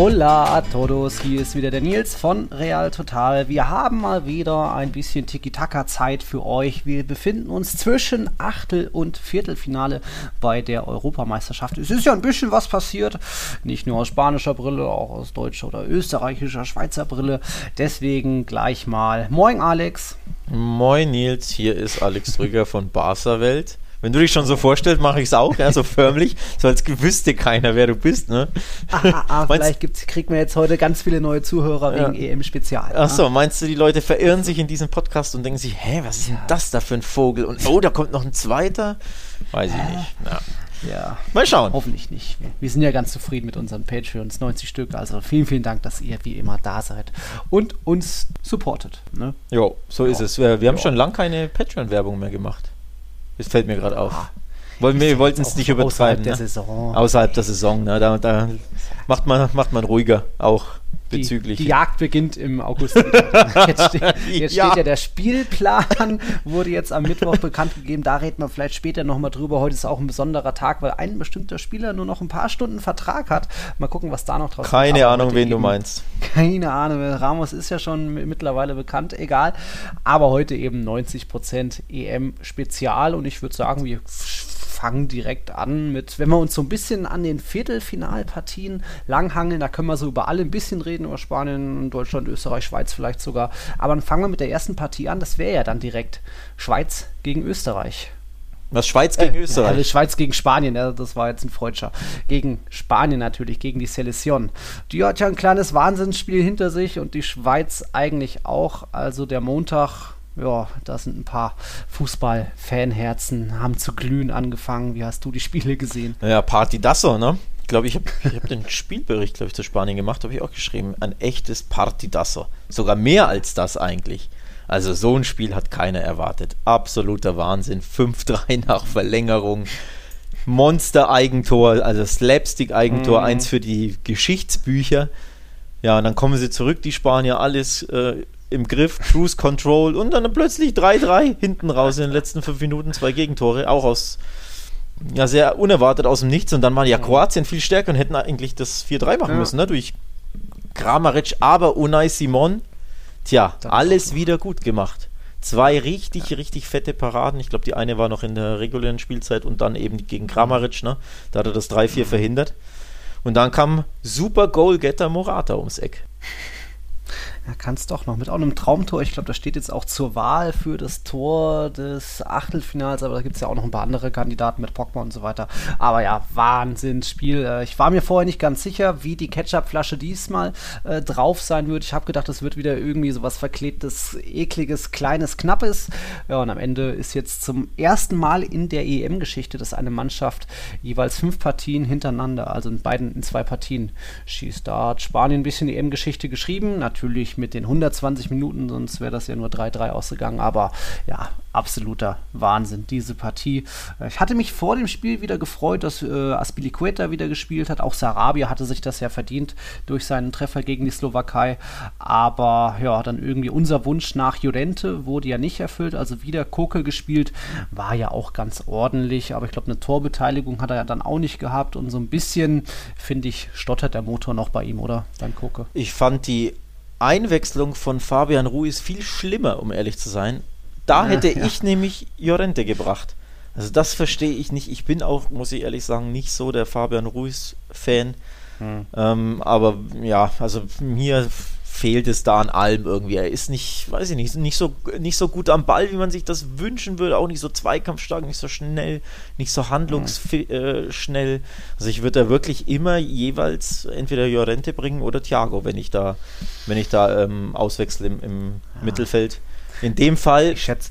Hola a todos, hier ist wieder der Nils von Real Total. Wir haben mal wieder ein bisschen Tiki-Taka-Zeit für euch. Wir befinden uns zwischen Achtel- und Viertelfinale bei der Europameisterschaft. Es ist ja ein bisschen was passiert, nicht nur aus spanischer Brille, auch aus deutscher oder österreichischer, Schweizer Brille. Deswegen gleich mal. Moin Alex. Moin Nils, hier ist Alex Drüger von Barca Welt. Wenn du dich schon so vorstellst, mache ich es auch, ja, so förmlich, so als wüsste keiner, wer du bist. Ne? Ah, ah, ah, vielleicht gibt's, kriegt man jetzt heute ganz viele neue Zuhörer wegen ja. EM-Spezial. Achso, meinst du, die Leute verirren sich in diesem Podcast und denken sich, hä, was ist denn das da für ein Vogel? Und oh, da kommt noch ein zweiter? Weiß ich nicht. Ja. Ja. Mal schauen. Hoffentlich nicht. Wir sind ja ganz zufrieden mit unseren Patreons, 90 Stück. Also vielen, vielen Dank, dass ihr wie immer da seid und uns supportet. Ne? Jo, so jo. ist es. Wir, wir haben schon lange keine Patreon-Werbung mehr gemacht. Das fällt mir gerade auf. Wollen, wir wollten es nicht übertreiben. Außerhalb der ne? Saison. Außerhalb der Saison. Ne? Da, da macht, man, macht man ruhiger auch bezüglich. Die, die Jagd beginnt im August. jetzt, steht, jetzt ja. steht ja der Spielplan, wurde jetzt am Mittwoch bekannt gegeben. Da reden wir vielleicht später nochmal drüber. Heute ist auch ein besonderer Tag, weil ein bestimmter Spieler nur noch ein paar Stunden Vertrag hat. Mal gucken, was da noch draus kommt. Keine Ahnung, wen du meinst. Keine Ahnung. Ramos ist ja schon mittlerweile bekannt, egal. Aber heute eben 90% EM-Spezial und ich würde sagen, wir fangen direkt an mit, wenn wir uns so ein bisschen an den Viertelfinalpartien langhangeln, da können wir so über alle ein bisschen reden, über Spanien, Deutschland, Österreich, Schweiz vielleicht sogar. Aber dann fangen wir mit der ersten Partie an, das wäre ja dann direkt Schweiz gegen Österreich. Was Schweiz gegen äh, Österreich? Ja, Schweiz gegen Spanien, ja, das war jetzt ein Freudscher. Gegen Spanien natürlich, gegen die Selection. Die hat ja ein kleines Wahnsinnsspiel hinter sich und die Schweiz eigentlich auch. Also der Montag ja, da sind ein paar Fußball-Fanherzen, haben zu glühen angefangen. Wie hast du die Spiele gesehen? Ja, Partidasso, ne? Ich glaube, ich habe ich hab den Spielbericht, glaube ich, zu Spanien gemacht, habe ich auch geschrieben. Ein echtes Partidasso. Sogar mehr als das eigentlich. Also so ein Spiel hat keiner erwartet. Absoluter Wahnsinn. 5-3 nach Verlängerung. Monster-Eigentor, also Slapstick-Eigentor, mhm. eins für die Geschichtsbücher. Ja, und dann kommen sie zurück, die Spanier, alles äh, im Griff, Cruise Control und dann plötzlich 3-3 hinten raus in den letzten fünf Minuten, zwei Gegentore, auch aus, ja, sehr unerwartet aus dem Nichts. Und dann waren ja Kroatien viel stärker und hätten eigentlich das 4-3 machen ja. müssen, ne? Durch Kramaric, aber Unai Simon, tja, alles wieder gut gemacht. Zwei richtig, ja. richtig fette Paraden. Ich glaube, die eine war noch in der regulären Spielzeit und dann eben gegen Kramaric, ne? Da hat er das 3-4 mhm. verhindert. Und dann kam super Goalgetter Morata ums Eck. Ja, kann es doch noch. Mit auch einem Traumtor. Ich glaube, das steht jetzt auch zur Wahl für das Tor des Achtelfinals, aber da gibt es ja auch noch ein paar andere Kandidaten mit Pogba und so weiter. Aber ja, Wahnsinnsspiel. Äh, ich war mir vorher nicht ganz sicher, wie die Ketchupflasche diesmal äh, drauf sein wird. Ich habe gedacht, es wird wieder irgendwie so was verklebtes, ekliges, kleines, knappes. Ja, und am Ende ist jetzt zum ersten Mal in der EM-Geschichte, dass eine Mannschaft jeweils fünf Partien hintereinander, also in beiden, in zwei Partien schießt. Da hat Spanien ein bisschen EM-Geschichte geschrieben. Natürlich natürlich mit den 120 Minuten, sonst wäre das ja nur 3-3 ausgegangen. Aber ja, absoluter Wahnsinn, diese Partie. Äh, ich hatte mich vor dem Spiel wieder gefreut, dass äh, Aspilicueta wieder gespielt hat. Auch Sarabia hatte sich das ja verdient durch seinen Treffer gegen die Slowakei. Aber ja, dann irgendwie unser Wunsch nach Jorente wurde ja nicht erfüllt. Also wieder Koke gespielt, war ja auch ganz ordentlich. Aber ich glaube, eine Torbeteiligung hat er ja dann auch nicht gehabt. Und so ein bisschen, finde ich, stottert der Motor noch bei ihm, oder? Beim Koke. Ich fand die Einwechslung von Fabian Ruiz viel schlimmer, um ehrlich zu sein. Da ja, hätte ja. ich nämlich Jorente gebracht. Also das verstehe ich nicht. Ich bin auch, muss ich ehrlich sagen, nicht so der Fabian Ruiz-Fan. Hm. Ähm, aber ja, also mir fehlt es da an allem irgendwie. Er ist nicht, weiß ich nicht, nicht so, nicht so gut am Ball, wie man sich das wünschen würde. Auch nicht so zweikampfstark, nicht so schnell, nicht so handlungsschnell. Mhm. Also ich würde da wirklich immer jeweils entweder Jorente bringen oder Thiago, wenn ich da, wenn ich da ähm, auswechsel im, im ja. Mittelfeld. In dem Fall. Ich schätze,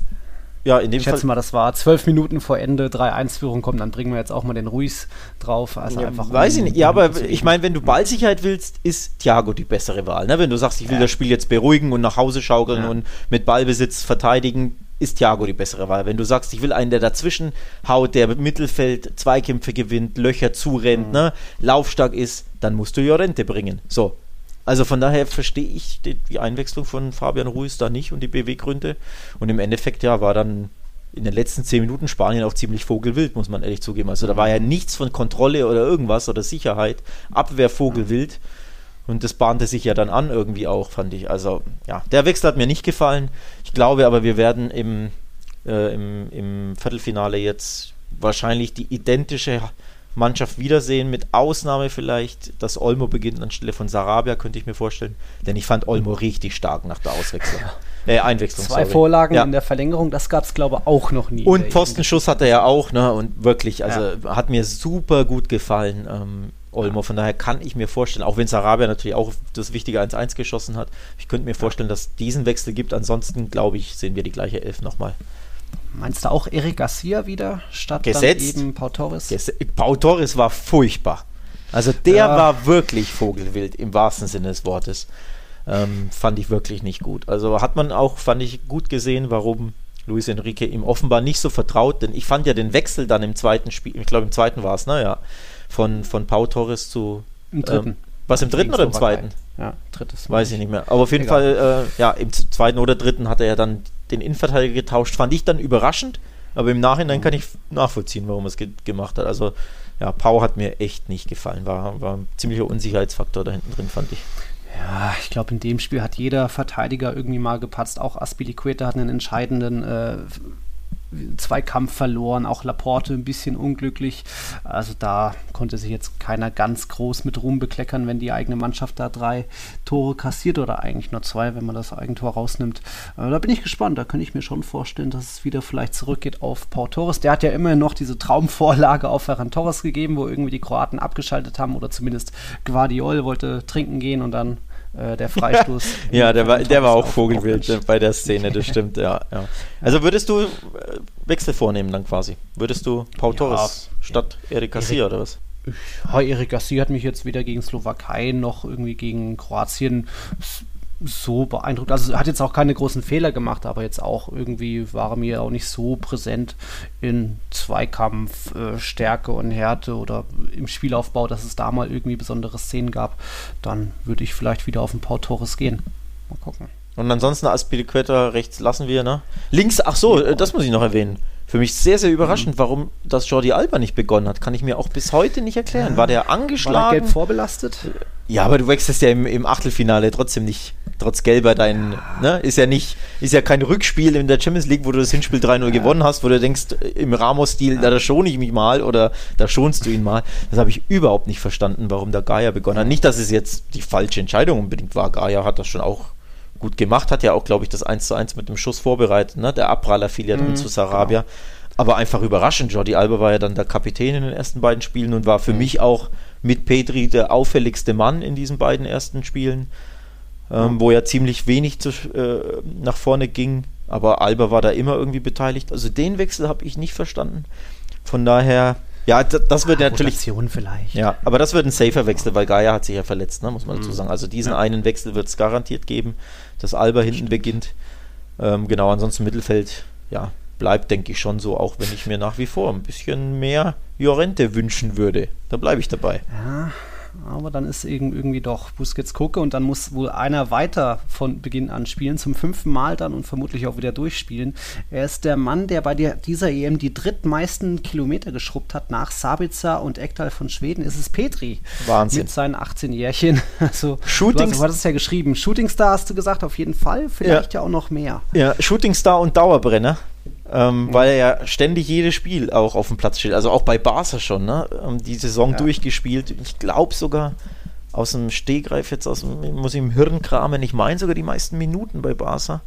ja, in dem ich schätze Fall, mal, das war zwölf Minuten vor Ende, 3-1-Führung kommt, dann bringen wir jetzt auch mal den Ruiz drauf. Also ja, einfach weiß um, ich nicht, ja, aber ich meine, wenn du Ballsicherheit willst, ist Thiago die bessere Wahl. Ne? Wenn du sagst, ich will ja. das Spiel jetzt beruhigen und nach Hause schaukeln ja. und mit Ballbesitz verteidigen, ist Thiago die bessere Wahl. Wenn du sagst, ich will einen, der dazwischen haut, der im Mittelfeld Zweikämpfe gewinnt, Löcher zurennt, mhm. ne? laufstark ist, dann musst du Jorente bringen. So, Also von daher verstehe ich die, die Einwechslung von Fabian Ruiz da nicht und die Beweggründe. Und im Endeffekt, ja, war dann in den letzten zehn Minuten Spanien auch ziemlich vogelwild, muss man ehrlich zugeben. Also da war ja nichts von Kontrolle oder irgendwas oder Sicherheit. Abwehr vogelwild. Und das bahnte sich ja dann an irgendwie auch, fand ich. Also ja, der Wechsel hat mir nicht gefallen. Ich glaube aber, wir werden im, äh, im, im Viertelfinale jetzt wahrscheinlich die identische Mannschaft wiedersehen, mit Ausnahme vielleicht, dass Olmo beginnt anstelle von Sarabia, könnte ich mir vorstellen. Denn ich fand Olmo richtig stark nach der Auswechslung. Äh, Einwechslung. Zwei sorry. Vorlagen ja. in der Verlängerung, das gab es, glaube ich, auch noch nie. Und Postenschuss hat er ja auch, ne? Und wirklich, also ja. hat mir super gut gefallen. Ähm, Olmo. Von daher kann ich mir vorstellen, auch wenn Sarabia natürlich auch das wichtige 1-1 geschossen hat, ich könnte mir vorstellen, dass diesen Wechsel gibt. Ansonsten, glaube ich, sehen wir die gleiche Elf nochmal. Meinst du auch Eric Garcia wieder statt Gesetzt. eben Pau Torres? Ges Pau Torres war furchtbar. Also der ja. war wirklich vogelwild im wahrsten Sinne des Wortes. Ähm, fand ich wirklich nicht gut. Also hat man auch, fand ich, gut gesehen, warum Luis Enrique ihm offenbar nicht so vertraut, denn ich fand ja den Wechsel dann im zweiten Spiel, ich glaube im zweiten war es, naja, von, von Pau Torres zu. Im dritten. Ähm, was im dritten oder im zweiten? Ja, drittes. Weiß ich nicht mehr. Aber auf jeden Egal. Fall, äh, ja, im zweiten oder dritten hat er ja dann den Innenverteidiger getauscht. Fand ich dann überraschend, aber im Nachhinein kann ich nachvollziehen, warum er es ge gemacht hat. Also, ja, Pau hat mir echt nicht gefallen. War, war ein ziemlicher Unsicherheitsfaktor da hinten drin, fand ich. Ja, ich glaube, in dem Spiel hat jeder Verteidiger irgendwie mal gepatzt. Auch Aspilicueta hat einen entscheidenden äh, Zweikampf verloren, auch Laporte ein bisschen unglücklich. Also da konnte sich jetzt keiner ganz groß mit Ruhm bekleckern, wenn die eigene Mannschaft da drei Tore kassiert oder eigentlich nur zwei, wenn man das Eigentor rausnimmt. Äh, da bin ich gespannt. Da könnte ich mir schon vorstellen, dass es wieder vielleicht zurückgeht auf Pau Torres. Der hat ja immerhin noch diese Traumvorlage auf Ferran Torres gegeben, wo irgendwie die Kroaten abgeschaltet haben oder zumindest Guardiol wollte trinken gehen und dann äh, der Freistoß. ja, der war, der war auch vogelwild bei der Szene, das stimmt, ja, ja. Also würdest du äh, Wechsel vornehmen dann quasi? Würdest du Pau Torres ja, statt Erik Garcia oder was? Ja, Erik Garcia hat mich jetzt weder gegen Slowakei noch irgendwie gegen Kroatien so beeindruckt. Also hat jetzt auch keine großen Fehler gemacht, aber jetzt auch irgendwie war er mir auch nicht so präsent in Zweikampf, äh, Stärke und Härte oder im Spielaufbau, dass es da mal irgendwie besondere Szenen gab. Dann würde ich vielleicht wieder auf ein Pau Torres gehen. Mal gucken. Und ansonsten Aspilicueta rechts lassen wir, ne? Links, ach so, ja. das muss ich noch erwähnen. Für mich sehr, sehr überraschend, mhm. warum das Jordi Alba nicht begonnen hat. Kann ich mir auch bis heute nicht erklären. War der angeschlagen? War der gelb vorbelastet? Ja, aber du wechselst ja im, im Achtelfinale trotzdem nicht trotz Gelber dein, ne, ist ja nicht, ist ja kein Rückspiel in der Champions League, wo du das Hinspiel 3-0 ja. gewonnen hast, wo du denkst, im Ramos-Stil, ja. da schone ich mich mal oder da schonst du ihn mal. Das habe ich überhaupt nicht verstanden, warum der Gaia begonnen hat. Nicht, dass es jetzt die falsche Entscheidung unbedingt war. Gaia hat das schon auch gut gemacht, hat ja auch, glaube ich, das 1 zu 1 mit dem Schuss vorbereitet, ne? Der Abpraller fiel ja dann mhm, zu Sarabia. Genau. Aber einfach überraschend. Jordi Alba war ja dann der Kapitän in den ersten beiden Spielen und war für mhm. mich auch mit Petri der auffälligste Mann in diesen beiden ersten Spielen ähm, wo ja ziemlich wenig zu, äh, nach vorne ging. Aber Alba war da immer irgendwie beteiligt. Also den Wechsel habe ich nicht verstanden. Von daher, ja, das wird ah, natürlich. vielleicht. Ja, aber das wird ein safer Wechsel, weil Gaia hat sich ja verletzt, ne, muss man mhm. dazu sagen. Also diesen ja. einen Wechsel wird es garantiert geben, dass Alba hinten Stimmt. beginnt. Ähm, genau, ansonsten Mittelfeld, ja, bleibt, denke ich, schon so, auch wenn ich mir nach wie vor ein bisschen mehr Jorente wünschen würde. Da bleibe ich dabei. Ja, aber dann ist irgendwie doch Busquets gucke und dann muss wohl einer weiter von Beginn an spielen, zum fünften Mal dann und vermutlich auch wieder durchspielen. Er ist der Mann, der bei der, dieser EM die drittmeisten Kilometer geschrubbt hat. Nach Sabitzer und Ekdal von Schweden ist es Petri. Wahnsinn. Mit seinen 18 Jährchen. Also, Shooting du, hast, es ja geschrieben. Shooting Star hast du gesagt, auf jeden Fall. Vielleicht ja, ja auch noch mehr. Ja, Shooting Star und Dauerbrenner ähm, mhm. weil er ja ständig jedes Spiel auch auf dem Platz steht. Also auch bei Barca schon, ne? Ähm, die Saison ja. durchgespielt. Ich glaube sogar aus dem Stehgreif jetzt aus dem, muss ich im Hirn kramen, ich meine sogar die meisten Minuten bei Barca.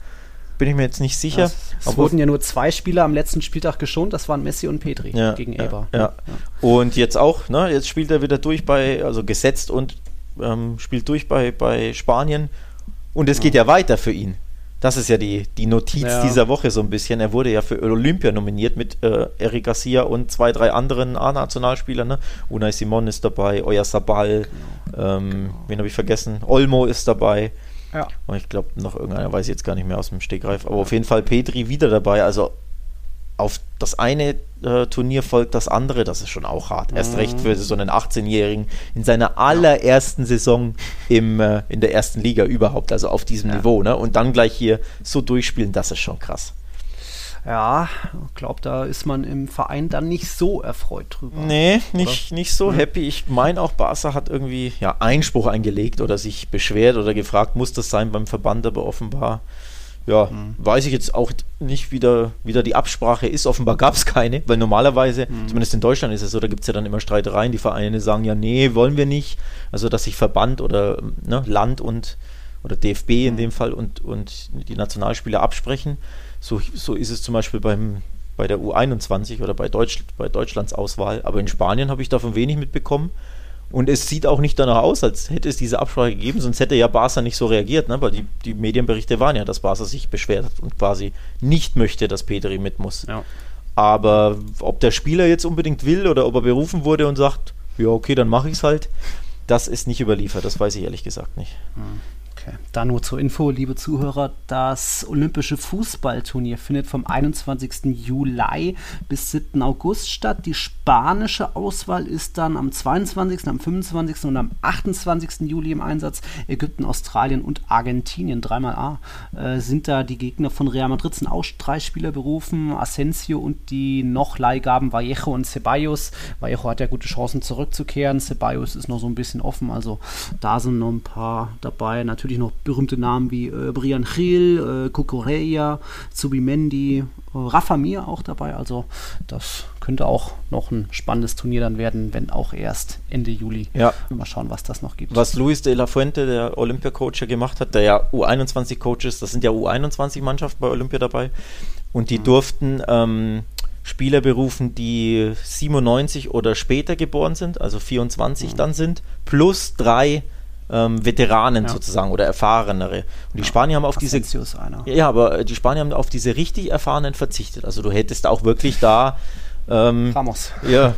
Bin ich mir jetzt nicht sicher. Es, es wurden ja nur zwei Spieler am letzten Spieltag geschont, das waren Messi und Petri ja, gegen Eber. Ja, ja. Und jetzt auch, ne? Jetzt spielt er wieder durch bei, also gesetzt und ähm, spielt durch bei, bei Spanien. Und es geht ja weiter für ihn. Das ist ja die, die Notiz ja. dieser Woche so ein bisschen. Er wurde ja für Olympia nominiert mit äh, Eric Garcia und zwei, drei anderen A-Nationalspielern. Ne? Unai Simon ist dabei, Oya Sabal, genau. ähm, genau. wen habe ich vergessen? Olmo ist dabei. Ja. Und ich glaube, noch irgendeiner weiß ich jetzt gar nicht mehr aus dem Stegreif. Aber auf jeden Fall Petri wieder dabei. Also auf das eine äh, Turnier folgt das andere, das ist schon auch hart. Mhm. Erst recht für so einen 18-Jährigen in seiner allerersten Saison im, äh, in der ersten Liga überhaupt, also auf diesem ja. Niveau. Ne? Und dann gleich hier so durchspielen, das ist schon krass. Ja, ich glaube, da ist man im Verein dann nicht so erfreut drüber. Nee, nicht, nicht so hm. happy. Ich meine auch, Barca hat irgendwie ja, Einspruch eingelegt oder sich beschwert oder gefragt, muss das sein beim Verband, aber offenbar ja, mhm. weiß ich jetzt auch nicht, wie da, wie da die Absprache ist. Offenbar gab es keine, weil normalerweise, mhm. zumindest in Deutschland ist es so, da gibt es ja dann immer Streitereien. Die Vereine sagen ja, nee, wollen wir nicht. Also, dass sich Verband oder ne, Land und oder DFB mhm. in dem Fall und, und die Nationalspieler absprechen. So, so ist es zum Beispiel beim, bei der U21 oder bei, Deutsch, bei Deutschlands Auswahl. Aber in Spanien habe ich davon wenig mitbekommen. Und es sieht auch nicht danach aus, als hätte es diese Absprache gegeben, sonst hätte ja Barca nicht so reagiert, ne? weil die, die Medienberichte waren ja, dass Barca sich beschwert hat und quasi nicht möchte, dass Petri mit muss. Ja. Aber ob der Spieler jetzt unbedingt will oder ob er berufen wurde und sagt, ja, okay, dann mache ich es halt, das ist nicht überliefert, das weiß ich ehrlich gesagt nicht. Mhm. Okay. Da nur zur Info, liebe Zuhörer, das Olympische Fußballturnier findet vom 21. Juli bis 7. August statt. Die spanische Auswahl ist dann am 22., am 25. und am 28. Juli im Einsatz. Ägypten, Australien und Argentinien, dreimal A, äh, sind da die Gegner von Real Madrid. Sind auch drei Spieler berufen, Asensio und die noch Leihgaben Vallejo und Ceballos. Vallejo hat ja gute Chancen zurückzukehren, Ceballos ist noch so ein bisschen offen, also da sind noch ein paar dabei. Natürlich natürlich noch berühmte Namen wie äh, Brian Gil, äh, Cucurella, Zubimendi, äh, Rafa Mir auch dabei. Also das könnte auch noch ein spannendes Turnier dann werden, wenn auch erst Ende Juli. Ja. Mal schauen, was das noch gibt. Was Luis de la Fuente, der Olympia-Coach, ja gemacht hat, der ja U21-Coach ist, das sind ja U21-Mannschaften bei Olympia dabei. Und die mhm. durften ähm, Spieler berufen, die 97 oder später geboren sind, also 24 mhm. dann sind, plus drei ähm, Veteranen ja. sozusagen oder erfahrenere. Und die ja. Spanier haben auf diese ja, aber äh, die Spanier haben auf diese richtig erfahrenen verzichtet. Also du hättest auch wirklich da ähm, Ramos. Ja,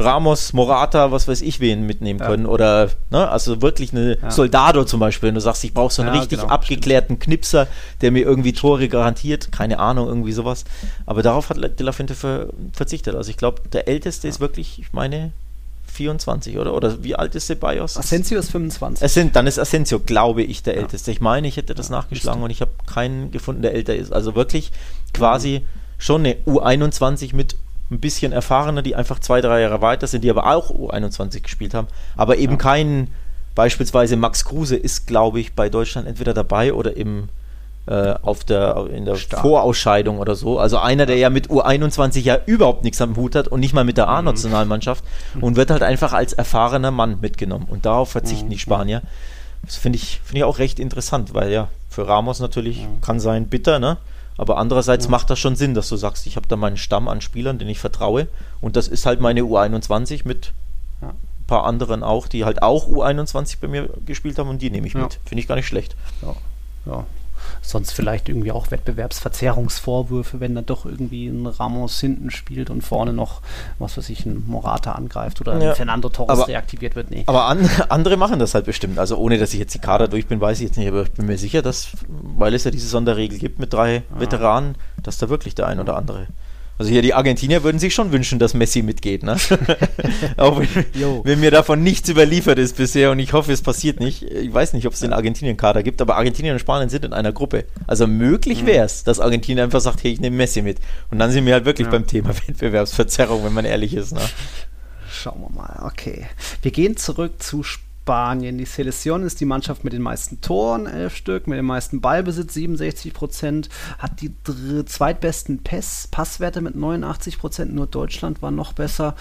Ramos, Morata, was weiß ich wen mitnehmen ja. können. Oder, ne, also wirklich eine ja. Soldado zum Beispiel, wenn du sagst, ich brauche so einen ja, richtig genau, abgeklärten stimmt. Knipser, der mir irgendwie Tore garantiert. Keine Ahnung, irgendwie sowas. Aber darauf hat De La Fuente ver verzichtet. Also ich glaube, der Älteste ist wirklich, ich meine, 24, oder? Oder wie alt ist Ceballos? Asensio ist 25. Es sind, dann ist Asensio, glaube ich, der ja. Älteste. Ich meine, ich hätte das ja, nachgeschlagen und ich habe keinen gefunden, der älter ist. Also wirklich quasi mhm. schon eine U21 mit ein bisschen erfahrener, die einfach zwei, drei Jahre weiter sind, die aber auch U21 gespielt haben. Aber eben ja. keinen, beispielsweise Max Kruse ist, glaube ich, bei Deutschland entweder dabei oder im äh, auf der, in der Stark. Vorausscheidung oder so. Also einer, der ja mit U21 ja überhaupt nichts am Hut hat und nicht mal mit der mhm. A-Nationalmannschaft mhm. und wird halt einfach als erfahrener Mann mitgenommen. Und darauf verzichten mhm. die Spanier. Das finde ich, find ich auch recht interessant, weil ja, für Ramos natürlich mhm. kann sein bitter, ne? Aber andererseits ja. macht das schon Sinn, dass du sagst, ich habe da meinen Stamm an Spielern, den ich vertraue. Und das ist halt meine U21 mit ja. ein paar anderen auch, die halt auch U21 bei mir gespielt haben und die nehme ich ja. mit. Finde ich gar nicht schlecht. Ja. Sonst vielleicht irgendwie auch Wettbewerbsverzerrungsvorwürfe, wenn dann doch irgendwie ein Ramos hinten spielt und vorne noch, was weiß ich, ein Morata angreift oder ja. ein Fernando Torres aber, reaktiviert wird. Nee. Aber an, andere machen das halt bestimmt. Also ohne, dass ich jetzt die Kader durch bin, weiß ich jetzt nicht, aber ich bin mir sicher, dass, weil es ja diese Sonderregel gibt mit drei ja. Veteranen, dass da wirklich der ein oder andere also hier die Argentinier würden sich schon wünschen, dass Messi mitgeht, ne? Auch wenn, wenn, mir davon nichts überliefert ist bisher und ich hoffe, es passiert nicht. Ich weiß nicht, ob es den Argentinien-Kader gibt, aber Argentinien und Spanien sind in einer Gruppe. Also möglich mhm. wäre es, dass Argentinien einfach sagt, hey, ich nehme Messi mit. Und dann sind wir halt wirklich ja. beim Thema Wettbewerbsverzerrung, wenn man ehrlich ist. Ne? Schauen wir mal, okay. Wir gehen zurück zu Spanien. Spanien. Die Selection ist die Mannschaft mit den meisten Toren, elf Stück, mit dem meisten Ballbesitz, 67 Prozent, hat die zweitbesten Pass Passwerte mit 89 Prozent, nur Deutschland war noch besser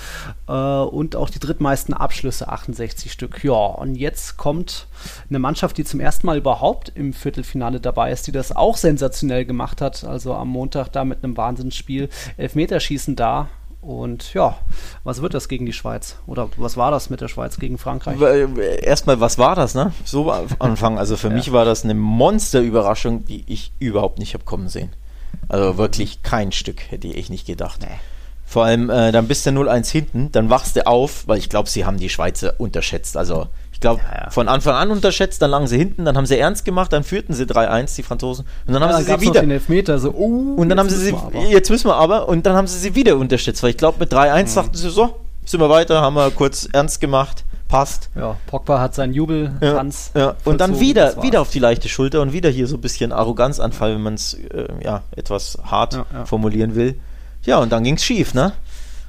äh, und auch die drittmeisten Abschlüsse, 68 Stück. Ja, und jetzt kommt eine Mannschaft, die zum ersten Mal überhaupt im Viertelfinale dabei ist, die das auch sensationell gemacht hat. Also am Montag da mit einem Wahnsinnsspiel, Elfmeterschießen da, und ja, was wird das gegen die Schweiz? Oder was war das mit der Schweiz gegen Frankreich? Erstmal, was war das, ne? So anfangen. Also für ja. mich war das eine Monsterüberraschung, die ich überhaupt nicht habe kommen sehen. Also wirklich kein Stück hätte ich nicht gedacht. Nee. Vor allem, äh, dann bist du 0-1 hinten, dann wachst du auf, weil ich glaube, sie haben die Schweizer unterschätzt. Also Ich glaube, ja, ja. von Anfang an unterschätzt, dann lagen sie hinten, dann haben sie ernst gemacht, dann führten sie 3-1, die Franzosen. Und dann ja, haben sie sie wieder. Den Elfmeter, so, oh, und dann haben sie sie, jetzt müssen wir aber, und dann haben sie sie wieder unterschätzt, weil ich glaube, mit 3-1 mhm. dachten sie so, sind wir weiter, haben wir kurz ernst gemacht, passt. Ja, Pogba hat seinen Jubeltanz. Ja, ja. Und dann wieder, wieder auf die leichte Schulter und wieder hier so ein bisschen Arroganzanfall, wenn man es äh, ja, etwas hart formulieren will. Ja, und dann ging es schief, ne?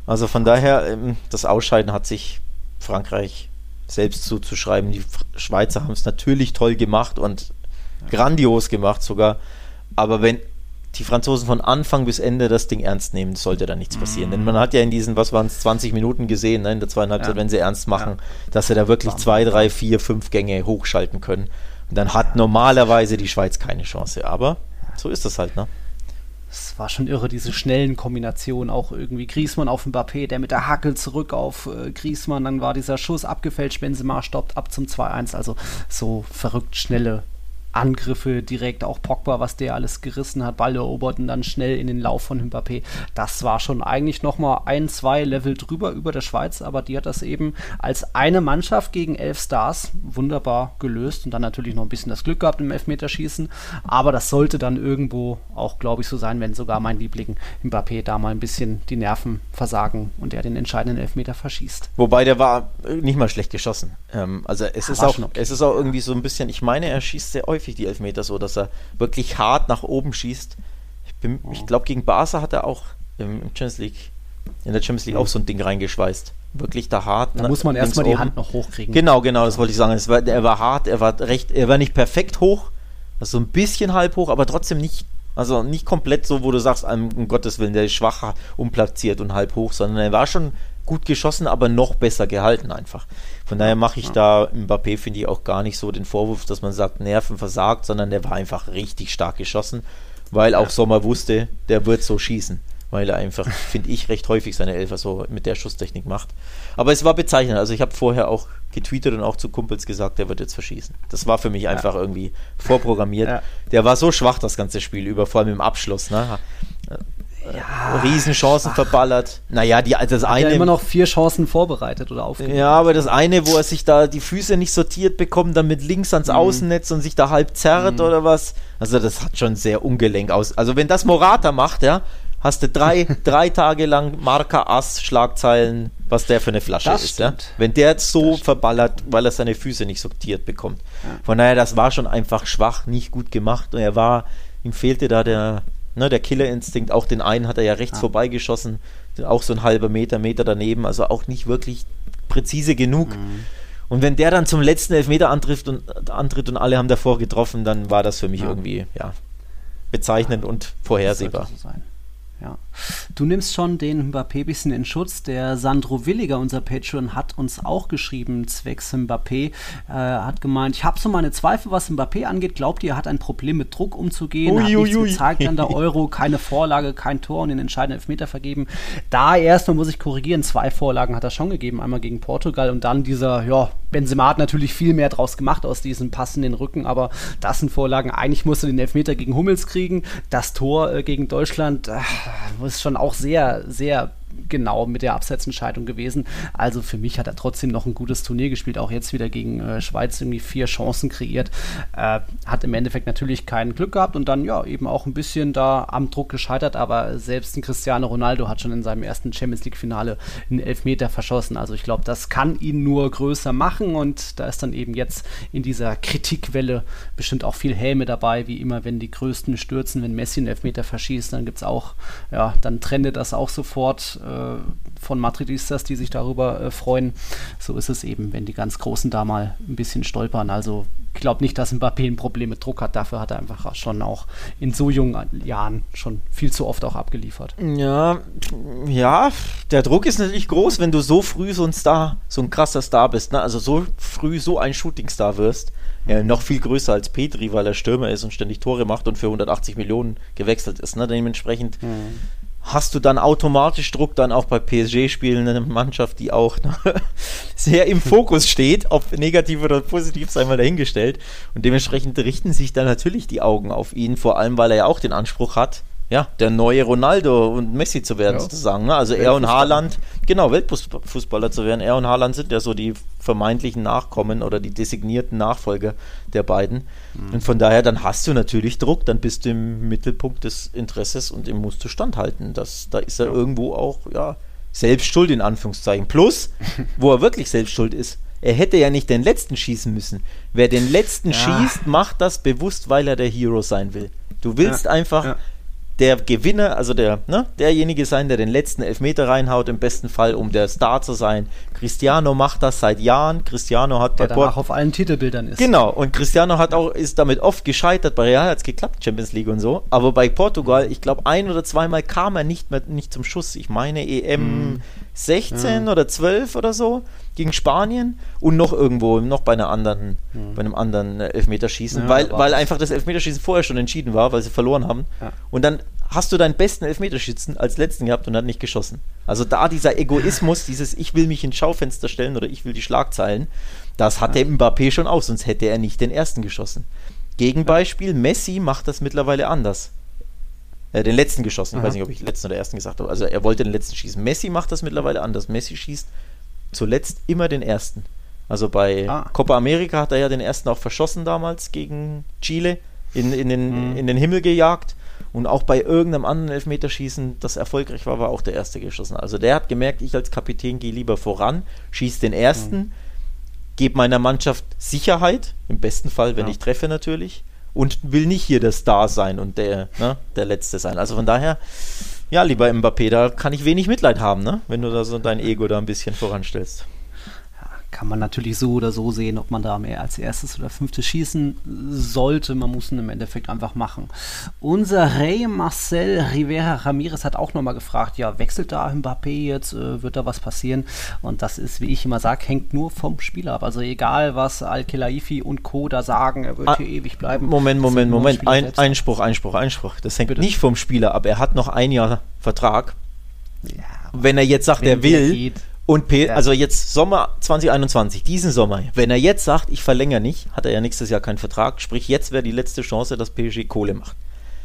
Also von daher, ähm, das Ausscheiden hat sich Frankreich selbst zuzuschreiben. Die Schweizer haben es natürlich toll gemacht und grandios gemacht sogar. Aber wenn die Franzosen von Anfang bis Ende das Ding ernst nehmen, sollte da nichts passieren. Mm. Denn man hat ja in diesen, was waren es, 20 Minuten gesehen, ne, in der zweiten Halbzeit, ja. wenn sie ernst machen, ja. dass sie da wirklich zwei, drei, vier, fünf Gänge hochschalten können. Und dann hat normalerweise die Schweiz keine Chance. Aber so ist das halt, ne? Es war schon irre, diese schnellen Kombinationen. Auch irgendwie Griesmann auf Mbappé, der mit der Hackel zurück auf äh, Griesmann. Dann war dieser Schuss abgefälscht, Benzema stoppt ab zum 2-1. Also so verrückt schnelle Angriffe direkt, auch Pogba, was der alles gerissen hat, Ball erobert und dann schnell in den Lauf von Mbappé. Das war schon eigentlich nochmal ein, zwei Level drüber über der Schweiz, aber die hat das eben als eine Mannschaft gegen elf Stars wunderbar gelöst und dann natürlich noch ein bisschen das Glück gehabt im Elfmeterschießen, aber das sollte dann irgendwo auch, glaube ich, so sein, wenn sogar mein Liebling Mbappé da mal ein bisschen die Nerven versagen und er den entscheidenden Elfmeter verschießt. Wobei der war nicht mal schlecht geschossen. Ähm, also es, ja, ist auch, okay. es ist auch irgendwie so ein bisschen, ich meine, er schießt sehr häufig die Elfmeter so, dass er wirklich hart nach oben schießt. Ich, ich glaube, gegen Barca hat er auch im Champions League, in der Champions League auch so ein Ding reingeschweißt. Wirklich da hart. Da muss man erstmal die Hand noch hochkriegen. Genau, genau, das wollte ich sagen. War, er war hart, er war recht, er war nicht perfekt hoch, also so ein bisschen halb hoch, aber trotzdem nicht also nicht komplett so, wo du sagst, um Gottes Willen, der ist schwach umplatziert und halb hoch, sondern er war schon gut geschossen, aber noch besser gehalten einfach. Von daher mache ich da Mbappé, finde ich, auch gar nicht so den Vorwurf, dass man sagt, Nerven versagt, sondern der war einfach richtig stark geschossen, weil auch Sommer wusste, der wird so schießen. Weil er einfach, finde ich, recht häufig seine Elfer so mit der Schusstechnik macht. Aber es war bezeichnend. Also ich habe vorher auch getweetet und auch zu Kumpels gesagt, der wird jetzt verschießen. Das war für mich ja. einfach irgendwie vorprogrammiert. Ja. Der war so schwach das ganze Spiel über, vor allem im Abschluss. Ne? Ja, Riesenchancen schwach. verballert. Naja, die, das Hat eine. Ja immer noch vier Chancen vorbereitet oder aufgegeben. Ja, aber das eine, wo er sich da die Füße nicht sortiert bekommt, dann mit links ans mhm. Außennetz und sich da halb zerrt mhm. oder was. Also, das hat schon sehr ungelenk aus. Also, wenn das Morata macht, ja, hast du drei, drei Tage lang Marca Ass Schlagzeilen, was der für eine Flasche das ist. Ja? Wenn der jetzt so verballert, weil er seine Füße nicht sortiert bekommt. Ja. Von daher, das war schon einfach schwach, nicht gut gemacht. Und er war, ihm fehlte da der Ne, der Killerinstinkt, auch den einen hat er ja rechts ah. vorbeigeschossen, auch so ein halber Meter, Meter daneben, also auch nicht wirklich präzise genug. Mhm. Und wenn der dann zum letzten Elfmeter antrifft und, antritt und alle haben davor getroffen, dann war das für mich ja. irgendwie ja, bezeichnend ja. und vorhersehbar. So. Ja. Du nimmst schon den Mbappé bisschen in Schutz. Der Sandro Williger, unser Patron, hat uns auch geschrieben, zwecks Mbappé. Äh, hat gemeint, ich habe so meine Zweifel, was Mbappé angeht. Glaubt ihr, er hat ein Problem mit Druck umzugehen? Ui, hat nichts ui, gezeigt an der Euro, keine Vorlage, kein Tor und den entscheidenden Elfmeter vergeben. Da erstmal muss ich korrigieren, zwei Vorlagen hat er schon gegeben. Einmal gegen Portugal und dann dieser, ja, Benzema hat natürlich viel mehr draus gemacht aus diesem Pass in den Rücken, aber das sind Vorlagen. Eigentlich musste den Elfmeter gegen Hummels kriegen. Das Tor äh, gegen Deutschland äh, ist schon auch sehr, sehr genau mit der Absetzentscheidung gewesen. Also für mich hat er trotzdem noch ein gutes Turnier gespielt, auch jetzt wieder gegen äh, Schweiz irgendwie vier Chancen kreiert. Äh, hat im Endeffekt natürlich kein Glück gehabt und dann ja eben auch ein bisschen da am Druck gescheitert, aber selbst ein Cristiano Ronaldo hat schon in seinem ersten Champions League-Finale einen Elfmeter verschossen. Also ich glaube, das kann ihn nur größer machen und da ist dann eben jetzt in dieser Kritikwelle bestimmt auch viel Häme dabei, wie immer, wenn die Größten stürzen, wenn Messi einen Elfmeter verschießt, dann gibt es auch, ja, dann trendet das auch sofort. Äh, von Madridistas, die sich darüber äh, freuen. So ist es eben, wenn die ganz Großen da mal ein bisschen stolpern. Also ich glaube nicht, dass Mbappé ein Problem mit Druck hat. Dafür hat er einfach schon auch in so jungen Jahren schon viel zu oft auch abgeliefert. Ja, ja, der Druck ist natürlich groß, wenn du so früh so ein Star, so ein krasser Star bist. Ne? Also so früh so ein Shootingstar wirst. Ja, noch viel größer als Petri, weil er Stürmer ist und ständig Tore macht und für 180 Millionen gewechselt ist. Ne? Dementsprechend mhm hast du dann automatisch Druck dann auch bei PSG-Spielen, eine Mannschaft, die auch sehr im Fokus steht, ob negativ oder positiv, sei mal dahingestellt. Und dementsprechend richten sich dann natürlich die Augen auf ihn, vor allem weil er ja auch den Anspruch hat, ja, der neue Ronaldo und Messi zu werden, ja. sozusagen. Ne? Also er und Haaland, genau, Weltfußballer zu werden. Er und Haaland sind ja so die vermeintlichen Nachkommen oder die designierten Nachfolger der beiden. Mhm. Und von daher, dann hast du natürlich Druck, dann bist du im Mittelpunkt des Interesses und dem musst du standhalten. Das, da ist er ja. irgendwo auch, ja, selbst schuld in Anführungszeichen. Plus, wo er wirklich selbst schuld ist, er hätte ja nicht den letzten schießen müssen. Wer den letzten ja. schießt, macht das bewusst, weil er der Hero sein will. Du willst einfach der Gewinner, also der, ne, derjenige sein, der den letzten Elfmeter reinhaut, im besten Fall, um der Star zu sein. Cristiano macht das seit Jahren. Cristiano hat der bei danach auf allen Titelbildern ist. Genau, und Cristiano hat auch, ist damit oft gescheitert. Bei Real hat es geklappt, Champions League und so. Aber bei Portugal, ich glaube, ein oder zweimal kam er nicht mehr nicht zum Schuss. Ich meine EM mm. 16 ja. oder 12 oder so gegen Spanien und noch irgendwo, noch bei einer anderen, ja. bei einem anderen äh, Elfmeterschießen, ja, weil, weil einfach das Elfmeterschießen vorher schon entschieden war, weil sie verloren haben. Ja. Und dann hast du deinen besten Elfmeterschützen als letzten gehabt und hat nicht geschossen. Also da dieser Egoismus, dieses ich will mich ins Schaufenster stellen oder ich will die Schlagzeilen, das hat der Mbappé schon auch, sonst hätte er nicht den ersten geschossen. Gegenbeispiel, Messi macht das mittlerweile anders. Äh, den letzten geschossen. Ich Aha. weiß nicht, ob ich den letzten oder ersten gesagt habe. Also er wollte den letzten schießen. Messi macht das mittlerweile anders. Messi schießt zuletzt immer den ersten. Also bei ah. Copa America hat er ja den ersten auch verschossen damals gegen Chile, in, in, den, mhm. in den Himmel gejagt. Und auch bei irgendeinem anderen Elfmeterschießen, das erfolgreich war, war auch der erste geschossen. Also der hat gemerkt, ich als Kapitän gehe lieber voran, schieße den ersten, mhm. gebe meiner Mannschaft Sicherheit, im besten Fall, wenn ja. ich treffe natürlich, und will nicht hier der Star sein und der, ne, der Letzte sein. Also von daher ja, lieber Mbappé, da kann ich wenig Mitleid haben, ne? wenn du da so dein Ego da ein bisschen voranstellst kann man natürlich so oder so sehen, ob man da mehr als erstes oder fünftes schießen sollte. Man muss ihn im Endeffekt einfach machen. Unser Rey Marcel Rivera Ramirez hat auch nochmal gefragt, ja, wechselt da Mbappé jetzt, äh, wird da was passieren? Und das ist, wie ich immer sage, hängt nur vom Spieler ab. Also egal, was Al-Khelaifi und Co. da sagen, er wird ah, hier ewig bleiben. Moment, Moment, Moment. Ein, Einspruch, Einspruch, Einspruch. Das hängt Bitte. nicht vom Spieler ab. Er hat noch ein Jahr Vertrag. Ja, Wenn er jetzt sagt, er will, geht, und P ja. also jetzt Sommer 2021, diesen Sommer, wenn er jetzt sagt, ich verlängere nicht, hat er ja nächstes Jahr keinen Vertrag, sprich jetzt wäre die letzte Chance, dass PSG Kohle macht.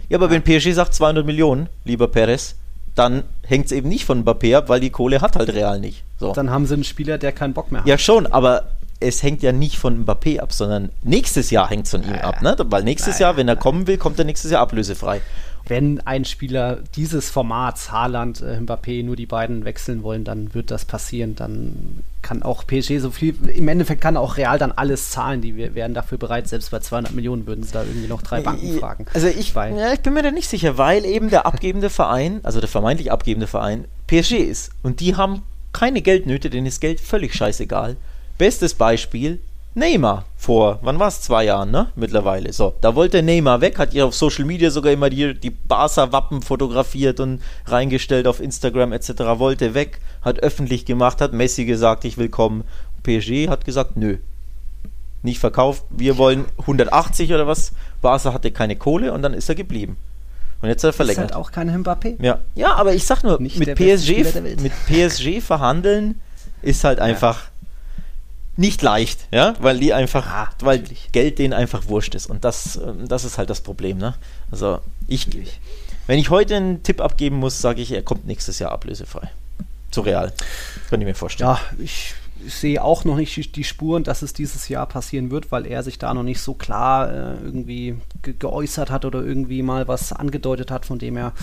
Ja, aber ja. wenn PSG sagt 200 Millionen, lieber Perez, dann hängt es eben nicht von Mbappé ab, weil die Kohle hat halt real nicht. So. Dann haben sie einen Spieler, der keinen Bock mehr hat. Ja schon, aber es hängt ja nicht von Mbappé ab, sondern nächstes Jahr hängt es von ihm ab, ne? Weil nächstes Jahr, wenn er kommen will, kommt er nächstes Jahr ablösefrei wenn ein Spieler dieses Formats, Haaland, äh, Mbappé, nur die beiden wechseln wollen, dann wird das passieren. Dann kann auch PSG so viel, im Endeffekt kann auch Real dann alles zahlen. Die wären dafür bereit, selbst bei 200 Millionen würden sie da irgendwie noch drei Banken fragen. Also ich, weil, ja, ich bin mir da nicht sicher, weil eben der abgebende Verein, also der vermeintlich abgebende Verein, PSG ist. Und die haben keine Geldnöte, denen ist Geld völlig scheißegal. Bestes Beispiel, Neymar vor, wann war es? Zwei Jahren, ne? Mittlerweile. So, da wollte Neymar weg, hat ihr auf Social Media sogar immer die, die Barca-Wappen fotografiert und reingestellt auf Instagram etc. Wollte weg, hat öffentlich gemacht, hat Messi gesagt, ich will kommen. PSG hat gesagt, nö. Nicht verkauft, wir wollen 180 oder was. Barca hatte keine Kohle und dann ist er geblieben. Und jetzt hat er verlängert. Ist halt auch kein Mbappé. Ja. ja, aber ich sag nur, mit PSG, mit PSG verhandeln ist halt einfach nicht leicht, ja, weil die einfach, ah, weil natürlich. Geld denen einfach wurscht ist. Und das, ähm, das ist halt das Problem, ne? Also ich, natürlich. wenn ich heute einen Tipp abgeben muss, sage ich, er kommt nächstes Jahr ablösefrei. Zu real. Könnte ich mir vorstellen. Ja, ich sehe auch noch nicht die Spuren, dass es dieses Jahr passieren wird, weil er sich da noch nicht so klar äh, irgendwie ge geäußert hat oder irgendwie mal was angedeutet hat. Von dem her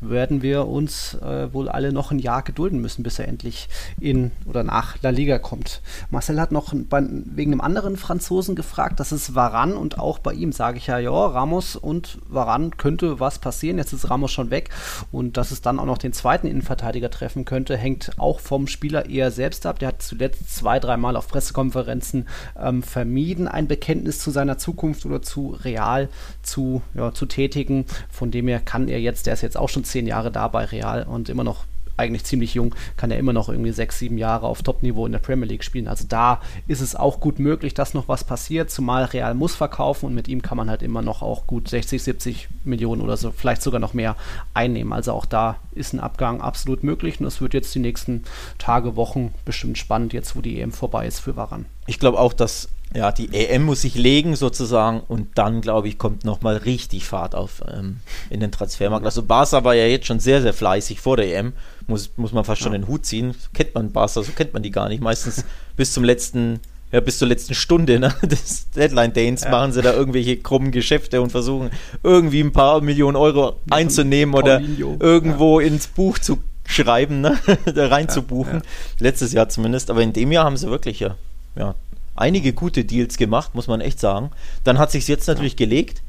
werden wir uns äh, wohl alle noch ein Jahr gedulden müssen, bis er endlich in oder nach La Liga kommt. Marcel hat noch bei, wegen einem anderen Franzosen gefragt, das ist Varan und auch bei ihm sage ich ja, ja, Ramos und Varan könnte was passieren. Jetzt ist Ramos schon weg und dass es dann auch noch den zweiten Innenverteidiger treffen könnte, hängt auch vom Spieler eher selbst ab. Der hat zuletzt zwei, dreimal auf Pressekonferenzen ähm, vermieden, ein Bekenntnis zu seiner Zukunft oder zu Real zu, ja, zu tätigen. Von dem her kann er jetzt, der ist jetzt auch schon zehn Jahre da bei Real und immer noch eigentlich ziemlich jung, kann er immer noch irgendwie sechs, sieben Jahre auf Top-Niveau in der Premier League spielen. Also da ist es auch gut möglich, dass noch was passiert, zumal Real muss verkaufen und mit ihm kann man halt immer noch auch gut 60, 70 Millionen oder so, vielleicht sogar noch mehr einnehmen. Also auch da ist ein Abgang absolut möglich und es wird jetzt die nächsten Tage, Wochen bestimmt spannend, jetzt wo die EM vorbei ist für Waran. Ich glaube auch, dass ja, die EM muss sich legen sozusagen und dann, glaube ich, kommt nochmal richtig Fahrt auf ähm, in den Transfermarkt. Also Barca war ja jetzt schon sehr, sehr fleißig vor der EM, muss, muss man fast schon den Hut ziehen. Kennt man Barca, so kennt man die gar nicht. Meistens bis zum letzten, ja, bis zur letzten Stunde ne, des Deadline-Days ja. machen sie da irgendwelche krummen Geschäfte und versuchen irgendwie ein paar Millionen Euro ja, einzunehmen oder irgendwo ja. ins Buch zu schreiben, ne, da reinzubuchen. Letztes Jahr zumindest, aber in dem Jahr haben sie wirklich ja, ja einige gute Deals gemacht, muss man echt sagen. Dann hat sich jetzt natürlich gelegt,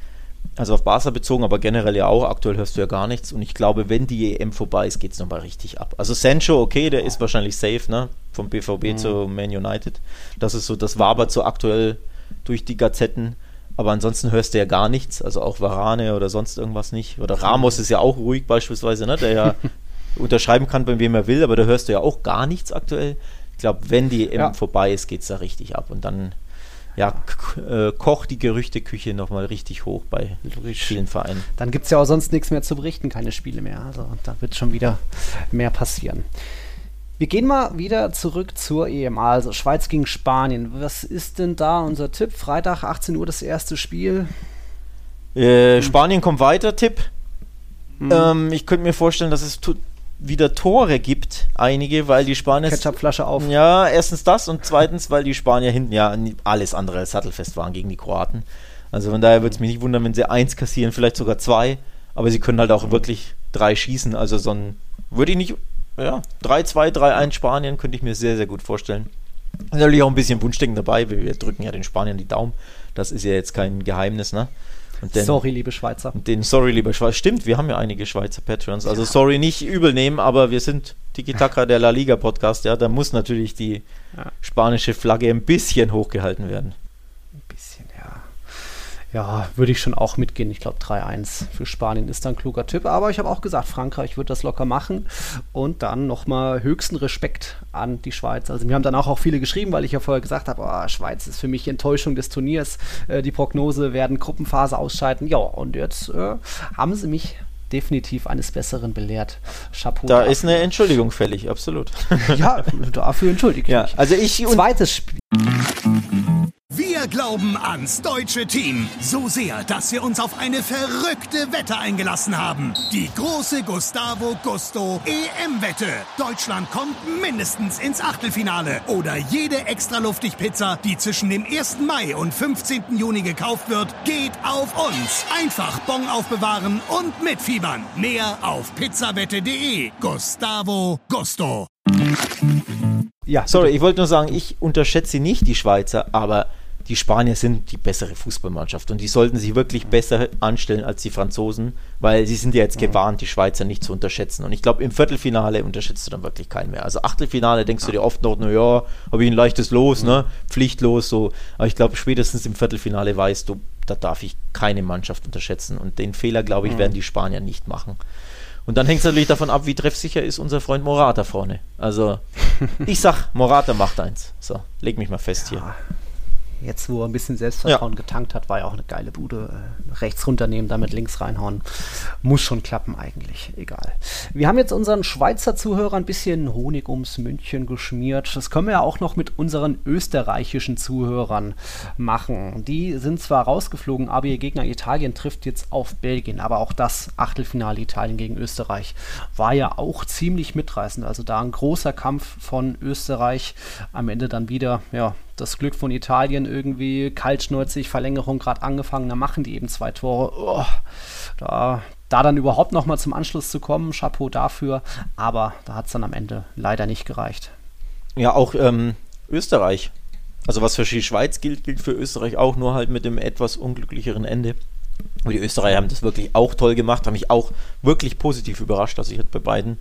also auf Barca bezogen, aber generell ja auch. Aktuell hörst du ja gar nichts. Und ich glaube, wenn die EM vorbei ist, geht es nochmal richtig ab. Also Sancho, okay, der ist wahrscheinlich safe, ne? Vom BVB mhm. zu Man United. Das ist so, das wabert so aktuell durch die Gazetten. Aber ansonsten hörst du ja gar nichts. Also auch Varane oder sonst irgendwas nicht. Oder Ramos ist ja auch ruhig beispielsweise, ne? Der ja unterschreiben kann, bei wem er will, aber da hörst du ja auch gar nichts aktuell glaube, wenn die EM ja. vorbei ist, geht es da richtig ab. Und dann ja, äh, kocht die Gerüchteküche nochmal richtig hoch bei vielen Vereinen. Dann gibt es ja auch sonst nichts mehr zu berichten, keine Spiele mehr. Also da wird schon wieder mehr passieren. Wir gehen mal wieder zurück zur EM, also Schweiz gegen Spanien. Was ist denn da unser Tipp? Freitag 18 Uhr das erste Spiel. Äh. Spanien kommt weiter, Tipp. Hm. Ähm, ich könnte mir vorstellen, dass es wieder Tore gibt, einige, weil die Spanier. Ketchupflasche auf. Ja, erstens das und zweitens, weil die Spanier hinten ja alles andere als sattelfest waren gegen die Kroaten. Also von daher würde es mich nicht wundern, wenn sie eins kassieren, vielleicht sogar zwei, aber sie können halt auch wirklich drei schießen. Also so ein, würde ich nicht, ja, 3-2, 3-1 Spanien könnte ich mir sehr, sehr gut vorstellen. Natürlich auch ein bisschen Wunschdenken dabei, wir drücken ja den Spaniern die Daumen. Das ist ja jetzt kein Geheimnis, ne? Den, sorry, liebe Schweizer. Den Sorry, liebe Schweizer. Stimmt, wir haben ja einige Schweizer Patrons. Also ja. sorry, nicht übel nehmen, aber wir sind Tiki Taka der La Liga Podcast. Ja, da muss natürlich die spanische Flagge ein bisschen hochgehalten werden. Ja, würde ich schon auch mitgehen. Ich glaube, 3-1 für Spanien ist dann ein kluger Tipp. Aber ich habe auch gesagt, Frankreich wird das locker machen. Und dann nochmal höchsten Respekt an die Schweiz. Also mir haben dann auch, viele geschrieben, weil ich ja vorher gesagt habe, oh, Schweiz ist für mich Enttäuschung des Turniers. Äh, die Prognose werden Gruppenphase ausscheiden. Ja, und jetzt äh, haben sie mich definitiv eines Besseren belehrt. Chapeau. Da dafür. ist eine Entschuldigung fällig, absolut. ja, dafür entschuldige ich ja, mich. Also ich Zweites Spiel. Wir glauben ans deutsche Team so sehr, dass wir uns auf eine verrückte Wette eingelassen haben. Die große Gustavo Gusto EM-Wette. Deutschland kommt mindestens ins Achtelfinale oder jede extra luftig Pizza, die zwischen dem 1. Mai und 15. Juni gekauft wird, geht auf uns. Einfach Bon aufbewahren und mitfiebern. Mehr auf pizzawette.de. Gustavo Gusto. Ja, sorry, ich wollte nur sagen, ich unterschätze nicht die Schweizer, aber die Spanier sind die bessere Fußballmannschaft und die sollten sich wirklich besser anstellen als die Franzosen, weil sie sind ja jetzt gewarnt, die Schweizer nicht zu unterschätzen. Und ich glaube, im Viertelfinale unterschätzt du dann wirklich keinen mehr. Also Achtelfinale denkst du dir oft noch, naja, habe ich ein leichtes Los, ne? Pflichtlos, so. Aber ich glaube, spätestens im Viertelfinale weißt du, da darf ich keine Mannschaft unterschätzen. Und den Fehler, glaube ich, werden die Spanier nicht machen. Und dann hängt es natürlich davon ab, wie treffsicher ist unser Freund Morata vorne. Also, ich sag, Morata macht eins. So, leg mich mal fest ja. hier. Jetzt, wo er ein bisschen Selbstvertrauen ja. getankt hat, war ja auch eine geile Bude. Äh, rechts runternehmen, damit links reinhauen. Muss schon klappen eigentlich. Egal. Wir haben jetzt unseren Schweizer Zuhörern ein bisschen Honig ums München geschmiert. Das können wir ja auch noch mit unseren österreichischen Zuhörern machen. Die sind zwar rausgeflogen, aber ihr Gegner Italien trifft jetzt auf Belgien. Aber auch das Achtelfinale Italien gegen Österreich war ja auch ziemlich mitreißend. Also da ein großer Kampf von Österreich. Am Ende dann wieder, ja, das Glück von Italien irgendwie kaltschnäuzig, Verlängerung gerade angefangen, da machen die eben zwei Tore. Oh, da, da dann überhaupt nochmal zum Anschluss zu kommen, Chapeau dafür, aber da hat es dann am Ende leider nicht gereicht. Ja, auch ähm, Österreich. Also was für die Schweiz gilt, gilt für Österreich auch, nur halt mit dem etwas unglücklicheren Ende. Und die Österreicher haben das wirklich auch toll gemacht, haben mich auch wirklich positiv überrascht, dass ich jetzt bei beiden,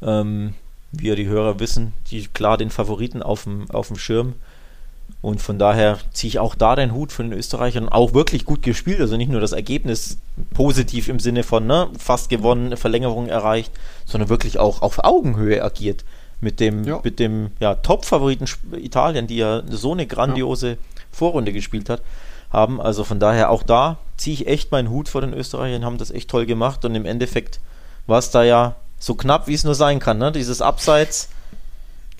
ja. ähm, wie ja die Hörer wissen, die klar den Favoriten auf dem, auf dem Schirm. Und von daher ziehe ich auch da den Hut von den Österreichern. Auch wirklich gut gespielt. Also nicht nur das Ergebnis positiv im Sinne von ne, fast gewonnen, Verlängerung erreicht, sondern wirklich auch auf Augenhöhe agiert. Mit dem, ja. mit dem ja, Top-Favoriten Italien, die ja so eine grandiose ja. Vorrunde gespielt hat, haben. Also von daher auch da ziehe ich echt meinen Hut vor den Österreichern, haben das echt toll gemacht. Und im Endeffekt war es da ja so knapp, wie es nur sein kann. Ne? Dieses Abseits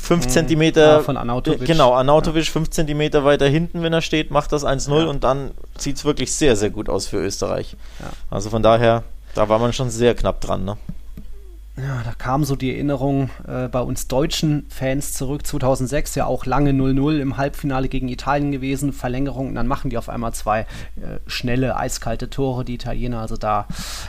5 cm. Ja, von Anautovic. Genau, Anautovic 5 cm weiter hinten, wenn er steht, macht das 1-0 ja. und dann sieht es wirklich sehr, sehr gut aus für Österreich. Ja. Also von daher, da war man schon sehr knapp dran. Ne? Ja, da kam so die Erinnerung äh, bei uns deutschen Fans zurück. 2006 ja auch lange 0-0 im Halbfinale gegen Italien gewesen, Verlängerung und dann machen die auf einmal zwei äh, schnelle, eiskalte Tore, die Italiener. Also da,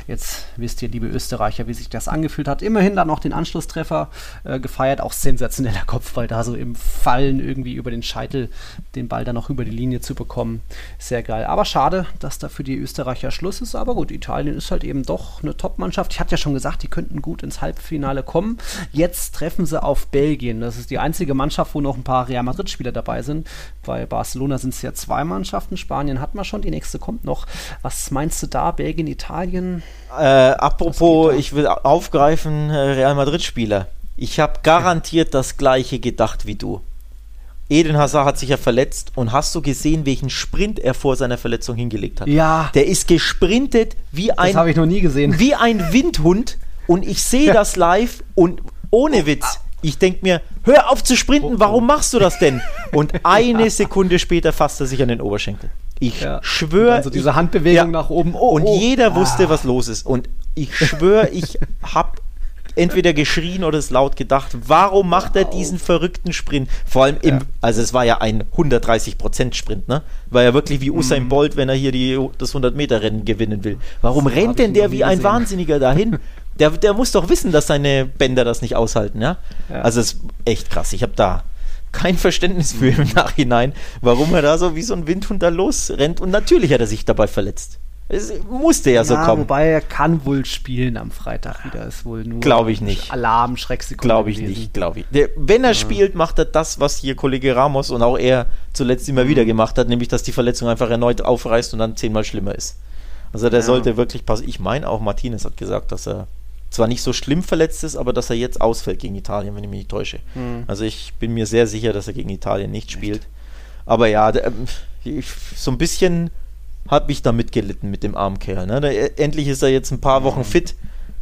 jetzt wisst ihr, liebe Österreicher, wie sich das angefühlt hat. Immerhin dann noch den Anschlusstreffer äh, gefeiert, auch sensationeller Kopfball da so im Fallen irgendwie über den Scheitel den Ball dann noch über die Linie zu bekommen. Sehr geil. Aber schade, dass da für die Österreicher Schluss ist. Aber gut, Italien ist halt eben doch eine Top-Mannschaft. Ich hatte ja schon gesagt, die könnten gut ins ins Halbfinale kommen. Jetzt treffen sie auf Belgien. Das ist die einzige Mannschaft, wo noch ein paar Real Madrid-Spieler dabei sind. Bei Barcelona sind es ja zwei Mannschaften. Spanien hat man schon, die nächste kommt noch. Was meinst du da? Belgien, Italien? Äh, apropos, ich will aufgreifen, äh, Real Madrid-Spieler. Ich habe garantiert das gleiche gedacht wie du. Eden Hazard hat sich ja verletzt und hast du gesehen, welchen Sprint er vor seiner Verletzung hingelegt hat? Ja. Der ist gesprintet wie ein. Das habe ich noch nie gesehen. Wie ein Windhund und ich sehe ja. das live und ohne Witz, ich denke mir, hör auf zu sprinten, warum machst du das denn? Und eine Sekunde später fasst er sich an den Oberschenkel. Ich ja. schwöre. Also diese Handbewegung ja. nach oben. Oh, und oh. jeder wusste, ah. was los ist. Und ich schwöre, ich habe entweder geschrien oder es laut gedacht, warum macht er diesen verrückten Sprint? Vor allem im, ja. also es war ja ein 130% Sprint, ne? War ja wirklich wie Usain mhm. Bolt, wenn er hier die, das 100-Meter-Rennen gewinnen will. Warum das rennt denn der wie ein Wahnsinniger dahin? Der, der muss doch wissen, dass seine Bänder das nicht aushalten, ja? ja. Also es ist echt krass. Ich habe da kein Verständnis für im Nachhinein, warum er da so wie so ein Windhund da losrennt. Und natürlich hat er sich dabei verletzt. Es musste ja, ja so kommen. Wobei er kann wohl spielen am Freitag wieder. Ist wohl nur glaube ich nicht. Alarm, Schrecksekunde. Glaube ich gewesen. nicht, glaube ich. Der, wenn er ja. spielt, macht er das, was hier Kollege Ramos und auch er zuletzt immer mhm. wieder gemacht hat, nämlich dass die Verletzung einfach erneut aufreißt und dann zehnmal schlimmer ist. Also der ja. sollte wirklich passen. Ich meine auch Martinez hat gesagt, dass er zwar nicht so schlimm verletzt ist, aber dass er jetzt ausfällt gegen Italien, wenn ich mich nicht täusche. Mhm. Also ich bin mir sehr sicher, dass er gegen Italien nicht spielt. Echt? Aber ja, der, ähm, so ein bisschen habe ich da mitgelitten mit dem armen Kerl. Ne? Der, endlich ist er jetzt ein paar Wochen fit,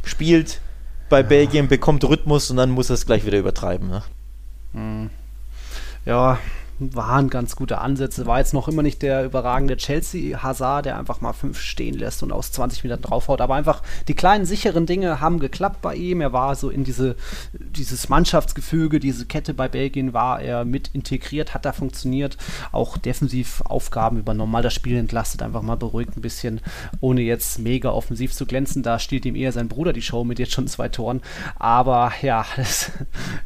spielt bei ja. Belgien, bekommt Rhythmus und dann muss er es gleich wieder übertreiben. Ne? Mhm. Ja, waren ganz gute Ansätze. War jetzt noch immer nicht der überragende Chelsea-Hazard, der einfach mal fünf stehen lässt und aus 20 Metern draufhaut. Aber einfach die kleinen sicheren Dinge haben geklappt bei ihm. Er war so in diese, dieses Mannschaftsgefüge, diese Kette bei Belgien war er mit integriert, hat da funktioniert. Auch defensiv Aufgaben übernommen, mal das Spiel entlastet, einfach mal beruhigt ein bisschen, ohne jetzt mega offensiv zu glänzen. Da stiehlt ihm eher sein Bruder die Show mit jetzt schon zwei Toren. Aber ja, es,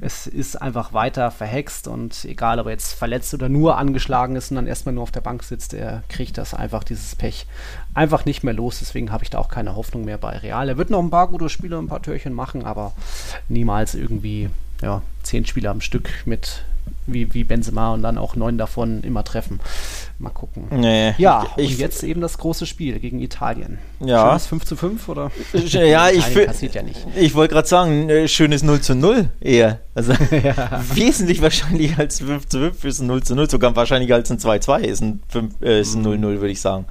es ist einfach weiter verhext und egal, ob er jetzt verletzt verletzt oder nur angeschlagen ist und dann erstmal nur auf der Bank sitzt, der kriegt das einfach, dieses Pech, einfach nicht mehr los. Deswegen habe ich da auch keine Hoffnung mehr bei Real. Er wird noch ein paar gute Spiele, ein paar Türchen machen, aber niemals irgendwie ja, zehn Spiele am Stück mit wie, wie Benzema und dann auch neun davon immer treffen. Mal gucken. Nee, ja, ich, und jetzt eben das große Spiel gegen Italien. Ja. Schönes 5 zu 5 oder? Ja, ich, ja nicht. ich wollte gerade sagen, äh, schönes 0 zu 0 eher. Also ja. wesentlich wahrscheinlich als 5 zu 5 ist ein 0 zu 0, sogar wahrscheinlicher als ein 2 2 ist ein, 5, äh, ist ein 0 0, würde ich sagen.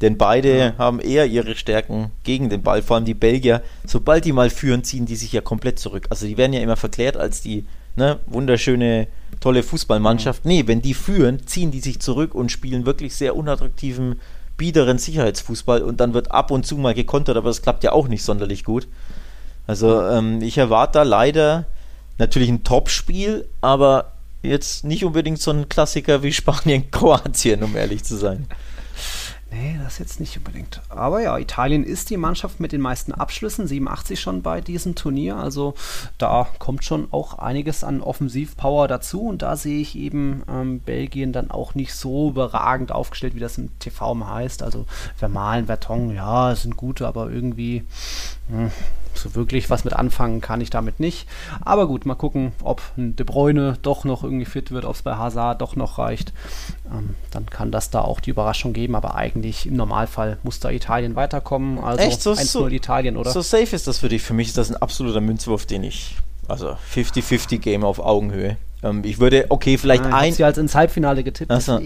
Denn beide ja. haben eher ihre Stärken gegen den Ball, vor allem die Belgier. Sobald die mal führen, ziehen die sich ja komplett zurück. Also die werden ja immer verklärt als die ne, wunderschöne, tolle Fußballmannschaft. Nee, wenn die führen, ziehen die sich zurück und spielen wirklich sehr unattraktiven, biederen Sicherheitsfußball und dann wird ab und zu mal gekontert, aber das klappt ja auch nicht sonderlich gut. Also ähm, ich erwarte da leider natürlich ein Top-Spiel, aber jetzt nicht unbedingt so ein Klassiker wie Spanien-Kroatien, um ehrlich zu sein. Nee, das jetzt nicht unbedingt. Aber ja, Italien ist die Mannschaft mit den meisten Abschlüssen, 87 schon bei diesem Turnier. Also da kommt schon auch einiges an Offensivpower dazu. Und da sehe ich eben ähm, Belgien dann auch nicht so überragend aufgestellt, wie das im TV mal heißt. Also Vermalen, Verton, ja, sind gute, aber irgendwie mh, hm, so wirklich was mit anfangen kann ich damit nicht. Aber gut, mal gucken, ob ein De Bruyne doch noch irgendwie fit wird, ob es bei Hazard doch noch reicht. Ähm, dann kann das da auch die Überraschung geben. Aber eigentlich im Normalfall muss da Italien weiterkommen. Also Echt? So, 1-0 so, Italien, oder? So safe ist das für dich. Für mich ist das ein absoluter Münzwurf, den ich. Also 50-50 Game auf Augenhöhe. Ähm, ich würde, okay, vielleicht ah, ein. Sie als ins Halbfinale getippt. Also,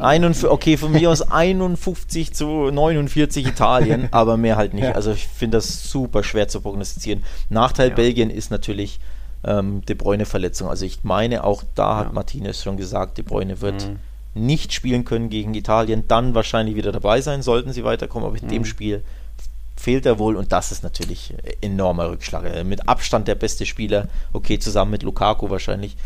okay, von mir aus 51 zu 49 Italien, aber mehr halt nicht. Ja. Also ich finde das super schwer zu prognostizieren. Nachteil ja. Belgien ist natürlich, ähm, De Bruyne-Verletzung. Also ich meine, auch da hat Martinez schon gesagt, De Bruyne wird mhm. nicht spielen können gegen Italien, dann wahrscheinlich wieder dabei sein, sollten sie weiterkommen, aber in mhm. dem Spiel fehlt er wohl und das ist natürlich enormer Rückschlag. Äh, mit Abstand der beste Spieler, okay, zusammen mit Lukaku wahrscheinlich,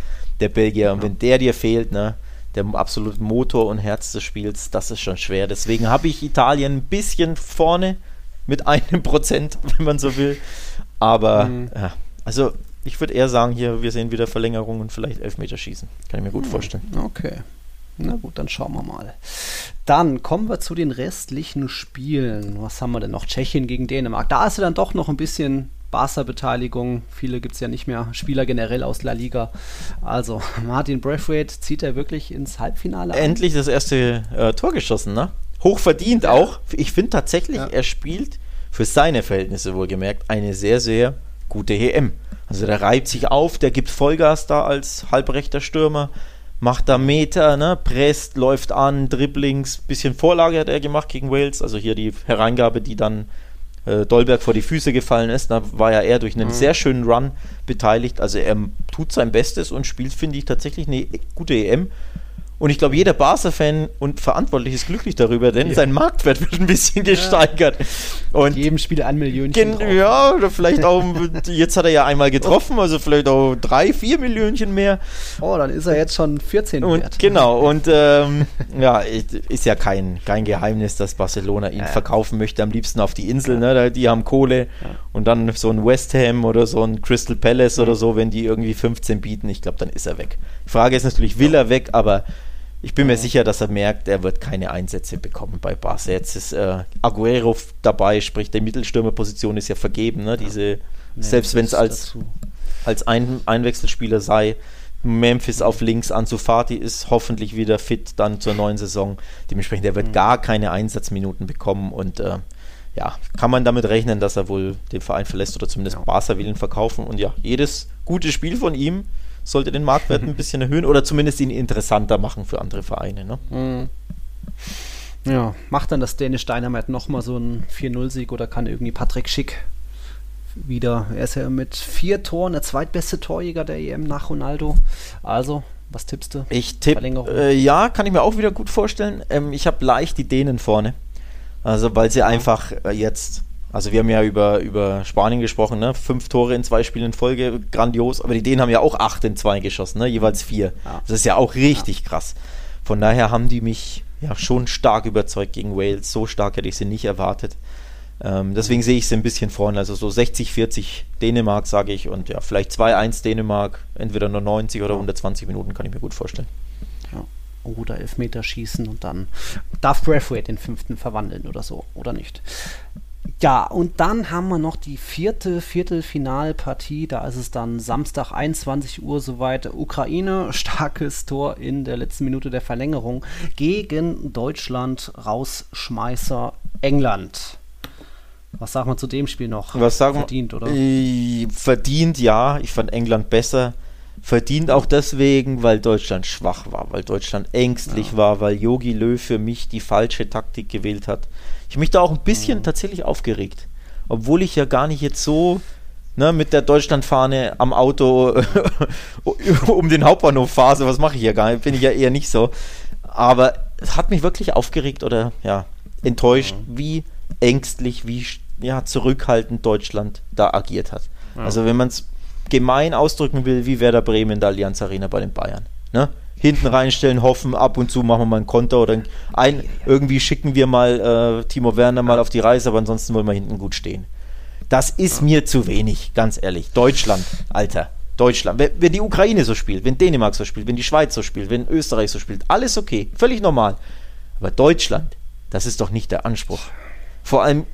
der Belgier. Und wenn der dir fehlt, ne, der absolute Motor und Herz des Spiels, das ist schon schwer. Deswegen habe ich Italien ein bisschen vorne mit einem Prozent, wenn man so will. Aber mhm. ja, also ich würde eher sagen, hier, wir sehen wieder Verlängerung und vielleicht Elfmeterschießen. Kann ich mir gut mhm. vorstellen. Okay. Na gut, dann schauen wir mal. Dann kommen wir zu den restlichen Spielen. Was haben wir denn noch? Tschechien gegen Dänemark. Da ist ja dann doch noch ein bisschen Barca-Beteiligung. Viele gibt es ja nicht mehr. Spieler generell aus La Liga. Also, Martin Braithwaite zieht er wirklich ins Halbfinale ein? Endlich das erste äh, Tor geschossen, ne? Hochverdient ja. auch. Ich finde tatsächlich, ja. er spielt für seine Verhältnisse wohlgemerkt eine sehr, sehr gute EM. Also der reibt sich auf, der gibt Vollgas da als halbrechter Stürmer, macht da Meter, ne, presst, läuft an, Dribblings, bisschen Vorlage hat er gemacht gegen Wales, also hier die Hereingabe, die dann äh, Dolberg vor die Füße gefallen ist. Da war ja er durch einen mhm. sehr schönen Run beteiligt. Also er tut sein Bestes und spielt, finde ich, tatsächlich eine gute EM. Und ich glaube, jeder Barca-Fan und Verantwortlich ist glücklich darüber, denn ja. sein Marktwert wird ein bisschen gesteigert. Und jedem Spiel ein Millionchen. Ja, oder vielleicht auch, jetzt hat er ja einmal getroffen, also vielleicht auch drei, vier Millionchen mehr. Oh, dann ist er jetzt schon 14 und, wert. Genau, und ähm, ja, ist ja kein, kein Geheimnis, dass Barcelona ihn ja. verkaufen möchte, am liebsten auf die Insel, ne? die haben Kohle. Ja. Und dann so ein West Ham oder so ein Crystal Palace oder so, wenn die irgendwie 15 bieten, ich glaube, dann ist er weg. Die Frage ist natürlich, will er weg, aber ich bin mir sicher, dass er merkt, er wird keine Einsätze bekommen bei Barca. Jetzt ist äh, Aguero dabei, sprich, die Mittelstürmerposition ist ja vergeben. Ne? Diese, selbst wenn es als, als Ein Einwechselspieler sei, Memphis auf links, Ansu Fati ist hoffentlich wieder fit dann zur neuen Saison. Dementsprechend, er wird mhm. gar keine Einsatzminuten bekommen und äh, ja, kann man damit rechnen, dass er wohl den Verein verlässt oder zumindest ja. Barca will ihn verkaufen. Und ja, jedes gute Spiel von ihm sollte den Marktwert ein bisschen erhöhen oder zumindest ihn interessanter machen für andere Vereine. Ne? Mhm. Ja, macht dann das Dänisch Dynamite nochmal so einen 4-0-Sieg oder kann irgendwie Patrick Schick wieder, er ist ja mit vier Toren der zweitbeste Torjäger der EM nach Ronaldo. Also, was tippst du? Ich tippe, äh, ja, kann ich mir auch wieder gut vorstellen. Ähm, ich habe leicht die Dänen vorne. Also, weil sie ja. einfach äh, jetzt also wir haben ja über, über Spanien gesprochen, ne? Fünf Tore in zwei Spielen in Folge, grandios. Aber die Dänen haben ja auch acht in zwei geschossen, ne? Jeweils vier. Ja. Das ist ja auch richtig ja. krass. Von daher haben die mich ja schon stark überzeugt gegen Wales. So stark hätte ich sie nicht erwartet. Ähm, deswegen sehe ich sie ein bisschen vorne. Also so 60, 40 Dänemark, sage ich. Und ja, vielleicht 2-1 Dänemark. Entweder nur 90 oder 120 Minuten, kann ich mir gut vorstellen. Ja. Oder Elfmeterschießen und dann darf Braithwaite den fünften verwandeln oder so. Oder nicht. Ja, und dann haben wir noch die vierte Viertelfinalpartie. Da ist es dann Samstag 21 Uhr soweit. Ukraine, starkes Tor in der letzten Minute der Verlängerung gegen Deutschland, Rausschmeißer England. Was sagt man zu dem Spiel noch? Was sagen verdient, oder? Verdient, ja. Ich fand England besser. Verdient auch deswegen, weil Deutschland schwach war, weil Deutschland ängstlich ja. war, weil Yogi Löw für mich die falsche Taktik gewählt hat. Ich mich da auch ein bisschen mhm. tatsächlich aufgeregt. Obwohl ich ja gar nicht jetzt so ne, mit der Deutschlandfahne am Auto um den Hauptbahnhof fahre. Was mache ich ja gar nicht. Bin ich ja eher nicht so. Aber es hat mich wirklich aufgeregt oder ja, enttäuscht, mhm. wie ängstlich, wie ja, zurückhaltend Deutschland da agiert hat. Ja. Also wenn man es gemein ausdrücken will, wie Werder Bremen in der Allianz Arena bei den Bayern. Ne? hinten reinstellen, hoffen, ab und zu machen wir mal ein Konter oder ein, irgendwie schicken wir mal äh, Timo Werner mal auf die Reise, aber ansonsten wollen wir hinten gut stehen. Das ist mir zu wenig, ganz ehrlich. Deutschland, Alter. Deutschland. Wenn, wenn die Ukraine so spielt, wenn Dänemark so spielt, wenn die Schweiz so spielt, wenn Österreich so spielt, alles okay, völlig normal. Aber Deutschland, das ist doch nicht der Anspruch. Vor allem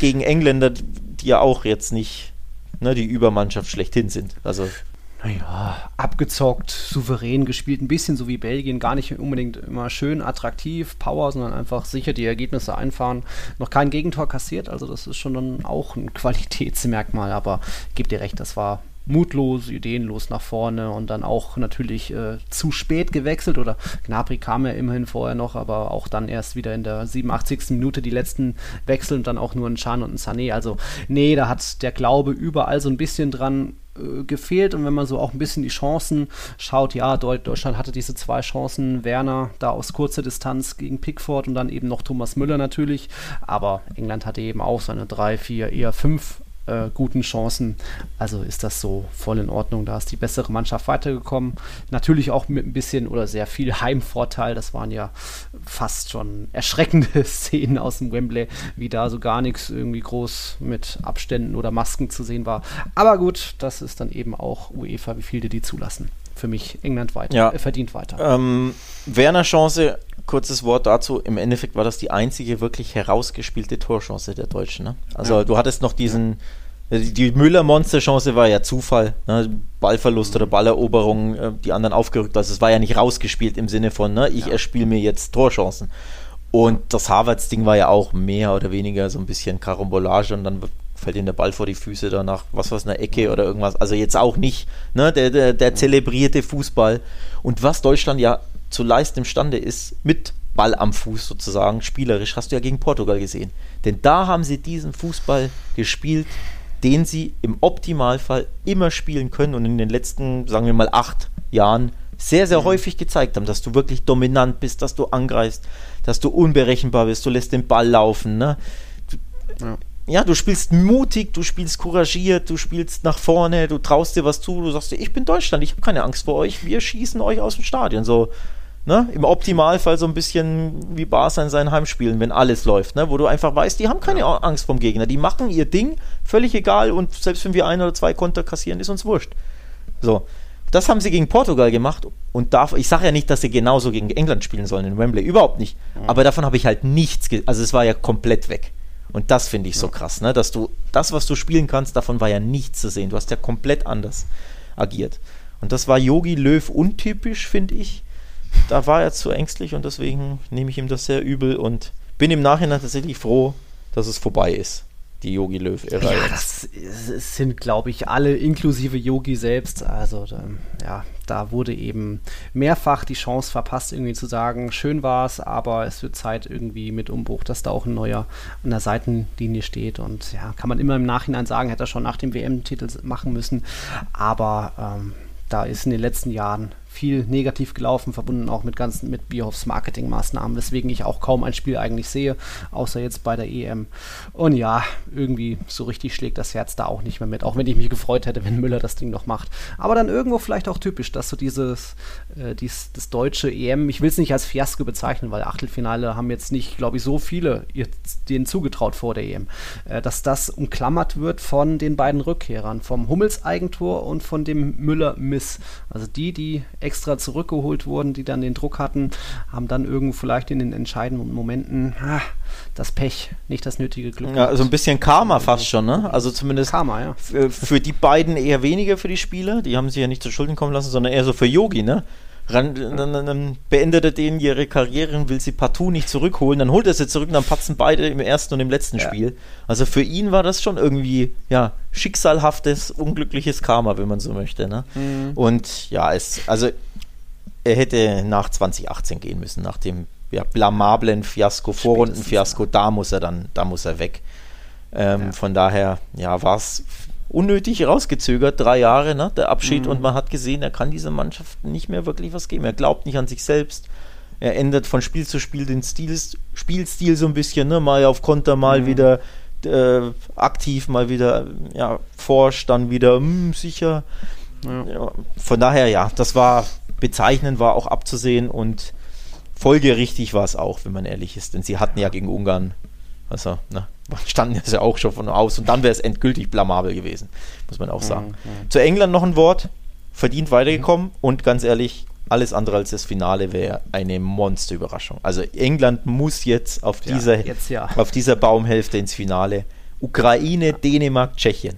gegen Engländer, die ja auch jetzt nicht ne, die Übermannschaft schlechthin sind. Also naja, abgezockt, souverän gespielt, ein bisschen so wie Belgien, gar nicht unbedingt immer schön, attraktiv, Power, sondern einfach sicher die Ergebnisse einfahren. Noch kein Gegentor kassiert, also das ist schon dann auch ein Qualitätsmerkmal, aber gebt ihr recht, das war mutlos, ideenlos nach vorne und dann auch natürlich äh, zu spät gewechselt oder Gnabry kam ja immerhin vorher noch, aber auch dann erst wieder in der 87. Minute die letzten Wechsel und dann auch nur ein Chan und ein Sané. Also nee, da hat der Glaube überall so ein bisschen dran äh, gefehlt und wenn man so auch ein bisschen die Chancen schaut, ja, Deutschland hatte diese zwei Chancen, Werner da aus kurzer Distanz gegen Pickford und dann eben noch Thomas Müller natürlich, aber England hatte eben auch seine drei, vier, eher fünf äh, guten Chancen. Also ist das so voll in Ordnung. Da ist die bessere Mannschaft weitergekommen. Natürlich auch mit ein bisschen oder sehr viel Heimvorteil. Das waren ja fast schon erschreckende Szenen aus dem Wembley, wie da so gar nichts irgendwie groß mit Abständen oder Masken zu sehen war. Aber gut, das ist dann eben auch UEFA, wie viele die zulassen. Für mich England weiter, ja. äh, verdient weiter. Ähm, Werner Chance, kurzes Wort dazu. Im Endeffekt war das die einzige wirklich herausgespielte Torchance der Deutschen. Ne? Also ja. du hattest noch diesen, ja. die Müller-Monster-Chance war ja Zufall. Ne? Ballverlust oder Balleroberung, äh, die anderen aufgerückt. Also es war ja nicht rausgespielt im Sinne von, ne, ich ja. erspiele mir jetzt Torchancen. Und das Harvards-Ding war ja auch mehr oder weniger so ein bisschen Karambolage und dann fällt ihm der Ball vor die Füße danach, was war es, eine Ecke oder irgendwas. Also jetzt auch nicht, ne, der, der, der zelebrierte Fußball. Und was Deutschland ja zu leisten imstande ist, mit Ball am Fuß sozusagen, spielerisch, hast du ja gegen Portugal gesehen. Denn da haben sie diesen Fußball gespielt, den sie im Optimalfall immer spielen können und in den letzten, sagen wir mal, acht Jahren sehr, sehr mhm. häufig gezeigt haben, dass du wirklich dominant bist, dass du angreifst, dass du unberechenbar bist, du lässt den Ball laufen. Ne? Ja ja, du spielst mutig, du spielst couragiert, du spielst nach vorne, du traust dir was zu, du sagst dir, ich bin Deutschland, ich habe keine Angst vor euch, wir schießen euch aus dem Stadion. So, ne? Im Optimalfall so ein bisschen wie Barca in seinen Heimspielen, wenn alles läuft, ne? Wo du einfach weißt, die haben keine ja. Angst vom Gegner, die machen ihr Ding, völlig egal und selbst wenn wir ein oder zwei Konter kassieren, ist uns wurscht. So. Das haben sie gegen Portugal gemacht und darf, ich sage ja nicht, dass sie genauso gegen England spielen sollen in Wembley, überhaupt nicht. Mhm. Aber davon habe ich halt nichts, also es war ja komplett weg. Und das finde ich so krass, ne? dass du das, was du spielen kannst, davon war ja nichts zu sehen. Du hast ja komplett anders agiert. Und das war Yogi Löw untypisch, finde ich. Da war er zu ängstlich und deswegen nehme ich ihm das sehr übel und bin im Nachhinein tatsächlich froh, dass es vorbei ist die Yogi Löw-Ära. Ja, das sind, glaube ich, alle inklusive Yogi selbst. Also, ja, da wurde eben mehrfach die Chance verpasst, irgendwie zu sagen, schön war es, aber es wird Zeit irgendwie mit Umbruch, dass da auch ein neuer an der Seitenlinie steht. Und ja, kann man immer im Nachhinein sagen, hätte er schon nach dem WM-Titel machen müssen. Aber ähm, da ist in den letzten Jahren viel negativ gelaufen, verbunden auch mit ganzen mit Bierhoffs Marketingmaßnahmen, weswegen ich auch kaum ein Spiel eigentlich sehe, außer jetzt bei der EM. Und ja, irgendwie so richtig schlägt das Herz da auch nicht mehr mit, auch wenn ich mich gefreut hätte, wenn Müller das Ding noch macht. Aber dann irgendwo vielleicht auch typisch, dass so dieses, äh, dies, das deutsche EM, ich will es nicht als Fiasko bezeichnen, weil Achtelfinale haben jetzt nicht, glaube ich, so viele denen zugetraut vor der EM, äh, dass das umklammert wird von den beiden Rückkehrern, vom Hummels Eigentor und von dem Müller Miss. Also die, die extra zurückgeholt wurden, die dann den Druck hatten, haben dann irgendwo vielleicht in den entscheidenden Momenten ah, das Pech, nicht das nötige Glück. Ja, also ein bisschen Karma fast schon, ne? Also zumindest Karma, ja. für, die beiden eher weniger für die Spieler, die haben sich ja nicht zu Schulden kommen lassen, sondern eher so für Yogi, ne? Ran, beendet er denen ihre Karriere und will sie partout nicht zurückholen. Dann holt er sie zurück und dann patzen beide im ersten und im letzten ja. Spiel. Also für ihn war das schon irgendwie, ja, schicksalhaftes, unglückliches Karma, wenn man so möchte. Ne? Mhm. Und ja, es, also er hätte nach 2018 gehen müssen, nach dem ja, blamablen Fiasko, Vorrundenfiasko, da muss er dann, da muss er weg. Ähm, ja. Von daher, ja, war es unnötig rausgezögert, drei Jahre, ne, der Abschied, mhm. und man hat gesehen, er kann dieser Mannschaft nicht mehr wirklich was geben. Er glaubt nicht an sich selbst. Er ändert von Spiel zu Spiel den Stil, Spielstil so ein bisschen, ne, mal auf Konter, mal mhm. wieder äh, aktiv, mal wieder ja, forsch, dann wieder mh, hm, sicher. Ja. Ja, von daher, ja, das war bezeichnend, war auch abzusehen und folgerichtig war es auch, wenn man ehrlich ist, denn sie hatten ja gegen Ungarn, also, ne, standen das ja auch schon von aus und dann wäre es endgültig blamabel gewesen, muss man auch mhm, sagen. Mhm. Zu England noch ein Wort, verdient weitergekommen mhm. und ganz ehrlich, alles andere als das Finale wäre eine Monsterüberraschung. Also England muss jetzt auf ja, dieser, jetzt ja. auf dieser Baumhälfte ins Finale. Ukraine, ja. Dänemark, Tschechien.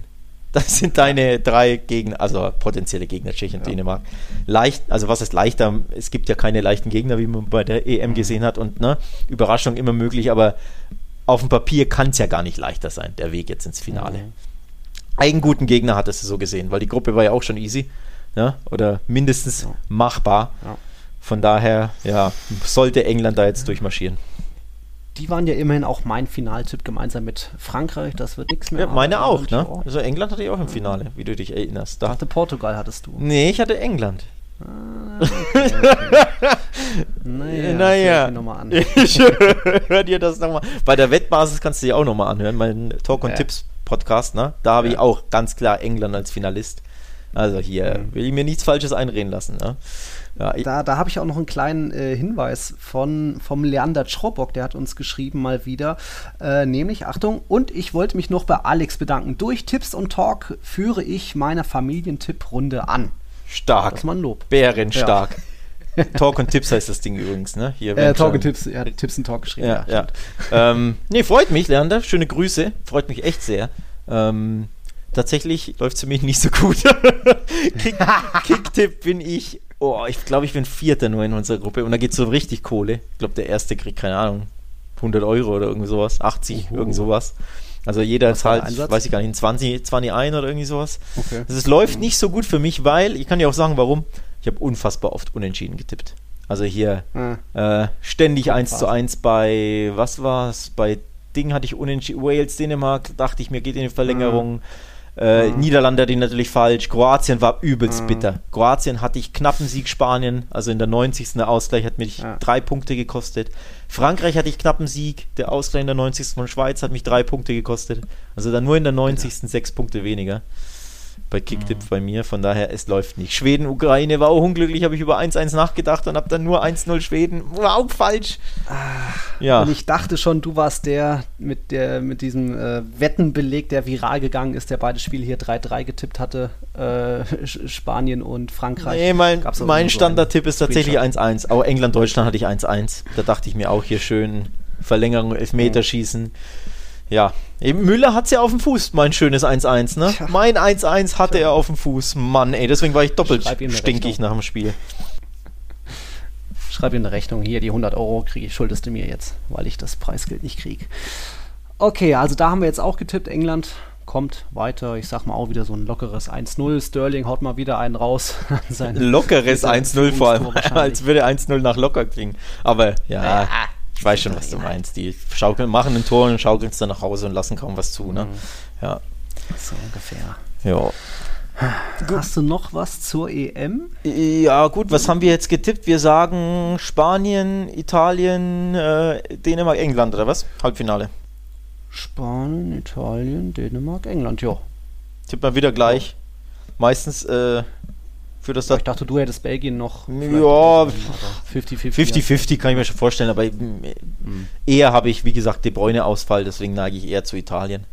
Das sind deine drei Gegner, also potenzielle Gegner, Tschechien. Dänemark. Leicht, also was ist leichter? Es gibt ja keine leichten Gegner, wie man bei der EM mhm. gesehen hat und ne, Überraschung immer möglich, aber auf dem Papier kann es ja gar nicht leichter sein, der Weg jetzt ins Finale. Mhm. einen guten Gegner hattest du so gesehen, weil die Gruppe war ja auch schon easy. Ja? Oder mindestens Ja. machbar. Ja. Von daher, ja, sollte England da jetzt durchmarschieren. Die waren ja immerhin auch mein Finaltipp gemeinsam mit Frankreich. Das wird nichts mehr. Ja, meine auch, ne? Also England hatte ich auch im Finale, wie du dich erinnerst. Da, Dachte Portugal hattest du. nee, ich hatte England. Naja, Naja. nochmal an. Ich hör dir das nochmal. Bei der Wettbasis kannst du dir auch nochmal anhören, mein Talk und Ja. Tipps Podcast, ne? Da habe ich Ja. auch ganz klar England als Finalist. Also hier Mhm. will ich mir nichts Falsches einreden lassen, ne? Ja, Da, da habe ich auch noch einen kleinen äh, Hinweis von, vom Leander Czrobock, der hat uns geschrieben mal wieder. Äh, nämlich, Achtung, und ich wollte mich noch bei Alex bedanken. Durch Tipps und Talk führe ich meine Familientipprunde an. Stark. Das mal ein Lob. Bärenstark. Talk und Tipps heißt das Ding übrigens, ne? Hier, Äh, Talk und Tipps, hat Tipps und Talk geschrieben. Ja, ja. ähm, nee, freut mich, Leander. Schöne Grüße. Freut mich echt sehr. Ähm, tatsächlich läuft es für mich nicht so gut. Kick, Kicktipp bin ich, oh, ich glaube, ich bin Vierter nur in unserer Gruppe und da geht es so richtig Kohle. Ich glaube, der Erste kriegt, keine Ahnung, 100 Euro oder irgendwie sowas, 80, Uhu. irgend sowas. Also jeder Was zahlt, weiß ich gar nicht, 20, 20 ein oder irgendwie sowas. Okay. Also es läuft nicht so gut für mich, weil, ich kann dir auch sagen, warum. Ich habe unfassbar oft unentschieden getippt. Also hier Ah, äh, ständig 1 zu. 1 bei, was war's? Bei Ding hatte ich unentschieden, Wales, Dänemark, dachte ich mir, geht in die Verlängerung. Äh, Mhm. Niederlande hatte ich natürlich falsch. Kroatien war übelst Mhm. bitter. Kroatien hatte ich knappen Sieg Spanien, also in der 90. Der Ausgleich hat mich Ja. drei Punkte gekostet. Frankreich hatte ich knappen Sieg, der Ausgleich in der 90. von Schweiz hat mich drei Punkte gekostet. Also dann nur in der 90. sechs Punkte weniger. Bei Kicktipp Mhm. bei mir, von daher, es läuft nicht. Schweden, Ukraine war auch unglücklich, habe ich über 1-1 nachgedacht und habe dann nur 1-0 Schweden. War auch falsch. ja. Und ich dachte schon, du warst der mit, der, mit diesem äh, Wettenbeleg, der viral gegangen ist, der beide Spiele hier 3-3 getippt hatte. Äh, Spanien und Frankreich. Nee, mein, mein so Standardtipp ist tatsächlich Screenshot. 1-1. Auch England-Deutschland hatte ich 1-1. Da dachte ich mir auch hier schön Verlängerung, Mhm. Ja, eben Müller hat es ja auf dem Fuß, mein schönes 1-1, ne? Tja. Mein 1-1 hatte er auf dem Fuß. Mann, ey, deswegen war ich doppelt stinkig Rechnung. nach dem Spiel. Schreib ihm eine Rechnung. Hier, die 100 Euro kriege ich, schuldest du mir jetzt, weil ich das Preisgeld nicht kriege. Okay, also da haben wir jetzt auch getippt. England kommt weiter. Ich sag mal auch wieder so ein lockeres 1-0. Sterling haut mal wieder einen raus. an seine- Lockeres Bitte, 1-0 vor allem, als würde 1-0 nach locker klingen. Aber ja, Ja, ich weiß schon, was du meinst. Die schaukeln, machen ein Tor und schaukeln es dann nach Hause und lassen kaum was zu, ne? Mhm. Ja, So ungefähr. ja. Hast du noch was zur EM? Ja, gut, was haben wir jetzt getippt? Wir sagen Spanien, Italien, äh, Dänemark, England, oder was? Halbfinale. Spanien, Italien, Dänemark, England, ja. Tippt mal wieder gleich. Meistens äh, für das Ich dachte, du hättest Belgien noch. Ja, 50-50. 50-50 kann ich mir schon vorstellen, aber mm, eher habe ich, wie gesagt, De Bruyne Ausfall, deswegen neige ich eher zu Italien.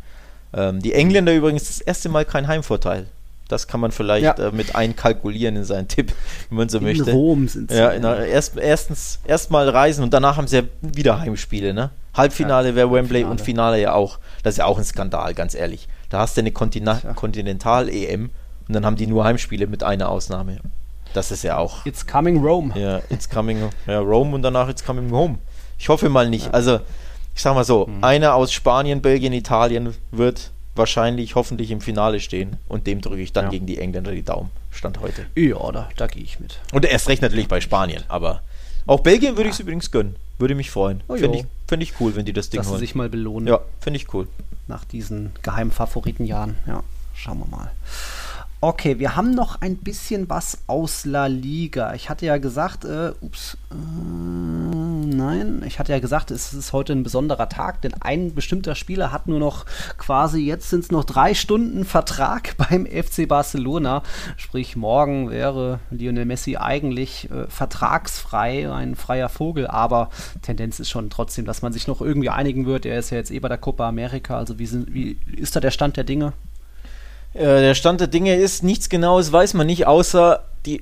Ähm, die Engländer übrigens das erste Mal kein Heimvorteil. Das kann man vielleicht Ja. äh, mit einkalkulieren in seinen Tipp, wenn man so In möchte. Rom sind sie. Ja, na, erst, erstens erstmal reisen und danach haben sie ja wieder Heimspiele, ne? Halbfinale wäre Wembley Finale. und Finale ja auch. Das ist ja auch ein Skandal, ganz ehrlich. Da hast du eine Kontina. Kontinental-EM und dann haben die nur Heimspiele mit einer Ausnahme. Das ist ja auch. It's coming Rome. Ja, it's coming ja, Rome und danach it's coming home. Ich hoffe mal nicht. Also, ich sag mal so, Mhm. einer aus Spanien, Belgien, Italien wird wahrscheinlich, hoffentlich im Finale stehen und dem drücke ich dann Ja. gegen die Engländer die Daumen. Stand heute. Ja, da, da gehe ich mit. Und erst recht natürlich bei Spanien, aber auch Belgien würde ich es übrigens gönnen. Würde mich freuen. Oh, Finde ich, find ich cool, wenn die das Ding Dass holen. sich mal belohnen Ja, finde ich cool. nach diesen geheimen Favoritenjahren. Ja, schauen wir mal. Okay, wir haben noch ein bisschen was aus La Liga. Ich hatte ja gesagt, äh, ups, äh, nein, ich hatte ja gesagt, es ist heute ein besonderer Tag, denn ein bestimmter Spieler hat nur noch quasi, jetzt sind es noch drei Stunden Vertrag beim FC Barcelona. Sprich, morgen wäre Lionel Messi eigentlich äh, vertragsfrei, ein freier Vogel, aber Tendenz ist schon trotzdem, dass man sich noch irgendwie einigen wird. Er ist ja jetzt eh bei der Copa America, also wie, sind, wie ist da der Stand der Dinge? Äh, der Stand der Dinge ist, nichts Genaues weiß man nicht, außer die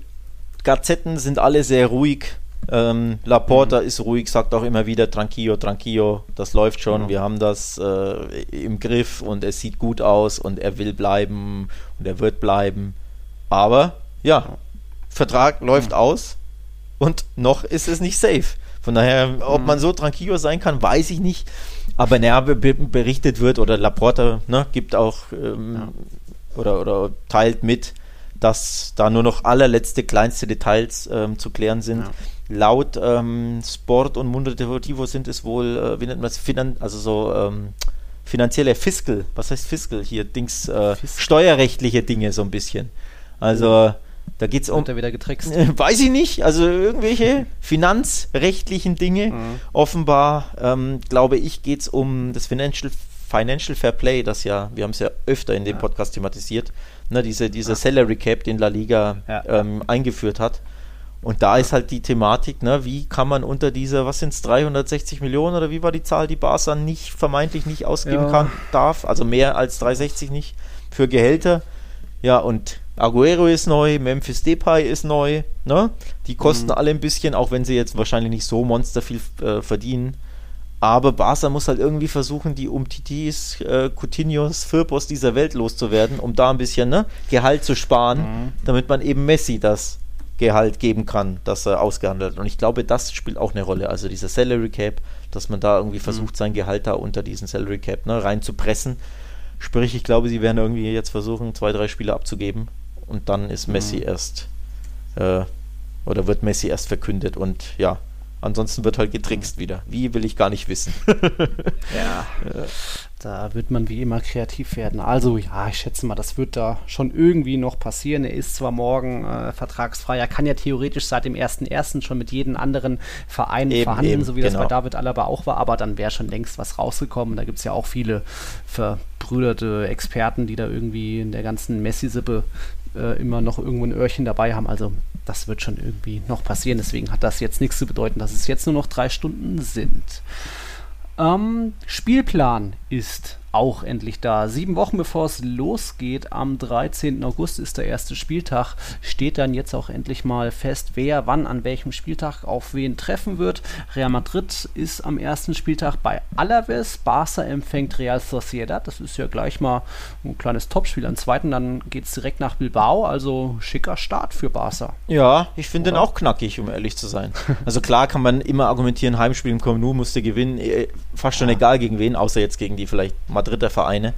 Gazetten sind alle sehr ruhig. Ähm, Laporta ist ruhig, sagt auch immer wieder tranquillo, tranquillo, das läuft schon, Ja. wir haben das äh, im Griff und es sieht gut aus und er will bleiben und er wird bleiben. Aber ja, Vertrag läuft aus und noch ist es nicht safe. Von daher, ob mhm. man so tranquilo sein kann, weiß ich nicht. Aber naja, berichtet wird oder Laporta ne, gibt auch ähm, ja. Oder, oder teilt mit, dass da nur noch allerletzte kleinste Details ähm, zu klären sind. Ja. Laut ähm, Sport und Mundo Deportivo sind es wohl, äh, wie nennt man es, Finan also so ähm, finanzielle Fiscal, was heißt Fiscal hier, Dings, äh, steuerrechtliche Dinge so ein bisschen. Also da geht es um. Wieder getrickst? Weiß ich nicht. Also irgendwelche finanzrechtlichen Dinge. Mhm. Offenbar, ähm, glaube ich, geht es um das Financial, Financial Fair Play, das ja, wir haben es ja öfter in dem ja. Podcast thematisiert, ne, diese, dieser ja. Salary Cap, den La Liga ähm, eingeführt hat. Und da ist halt die Thematik, ne, wie kann man unter dieser, was sind es, 360 Millionen oder wie war die Zahl, die Barca nicht, vermeintlich nicht ausgeben kann, darf, also mehr als 360 nicht für Gehälter. Ja, und Aguero ist neu, Memphis Depay ist neu, ne? Die kosten mhm. alle ein bisschen, auch wenn sie jetzt wahrscheinlich nicht so monster viel äh, verdienen. Aber Barca muss halt irgendwie versuchen, die Umtitis, äh, Coutinhos, Firpos dieser Welt loszuwerden, um da ein bisschen ne, Gehalt zu sparen, mhm. damit man eben Messi das Gehalt geben kann, das er ausgehandelt hat. Und ich glaube, das spielt auch eine Rolle. Also dieser Salary Cap, dass man da irgendwie mhm. versucht, sein Gehalt da unter diesen Salary Cap ne, reinzupressen. Sprich, ich glaube, sie werden irgendwie jetzt versuchen, zwei, drei Spiele abzugeben und dann ist Messi mhm. erst äh, oder wird Messi erst verkündet und ja, ansonsten wird halt getrickst wieder. Wie will ich gar nicht wissen. ja, da wird man wie immer kreativ werden. Also ja, ich schätze mal, das wird da schon irgendwie noch passieren. Er ist zwar morgen äh, vertragsfrei, er kann ja theoretisch seit dem 1.1. schon mit jedem anderen Verein eben, verhandeln, eben, so wie genau. das bei genau. David Alaba auch war, aber dann wäre schon längst was rausgekommen. Da gibt es ja auch viele verbrüderte Experten, die da irgendwie in der ganzen Messi-Sippe äh, immer noch irgendwo ein Öhrchen dabei haben. Also das wird schon irgendwie noch passieren. Deswegen hat das jetzt nichts zu bedeuten, dass es jetzt nur noch drei Stunden sind. Ähm, Spielplan ist auch endlich da. Sieben Wochen bevor es losgeht, am 13. August ist der erste Spieltag, steht dann jetzt auch endlich mal fest, wer wann an welchem Spieltag auf wen treffen wird. Real Madrid ist am ersten Spieltag bei Alaves, Barca empfängt Real Sociedad, das ist ja gleich mal ein kleines Topspiel. Am zweiten dann geht es direkt nach Bilbao, also schicker Start für Barca. Ja, ich finde den auch knackig, um ehrlich zu sein. Also klar kann man immer argumentieren, Heimspiel im Comnu musste gewinnen, eh, fast schon ja. egal gegen wen, außer jetzt gegen die vielleicht Madrid Madrider Vereine.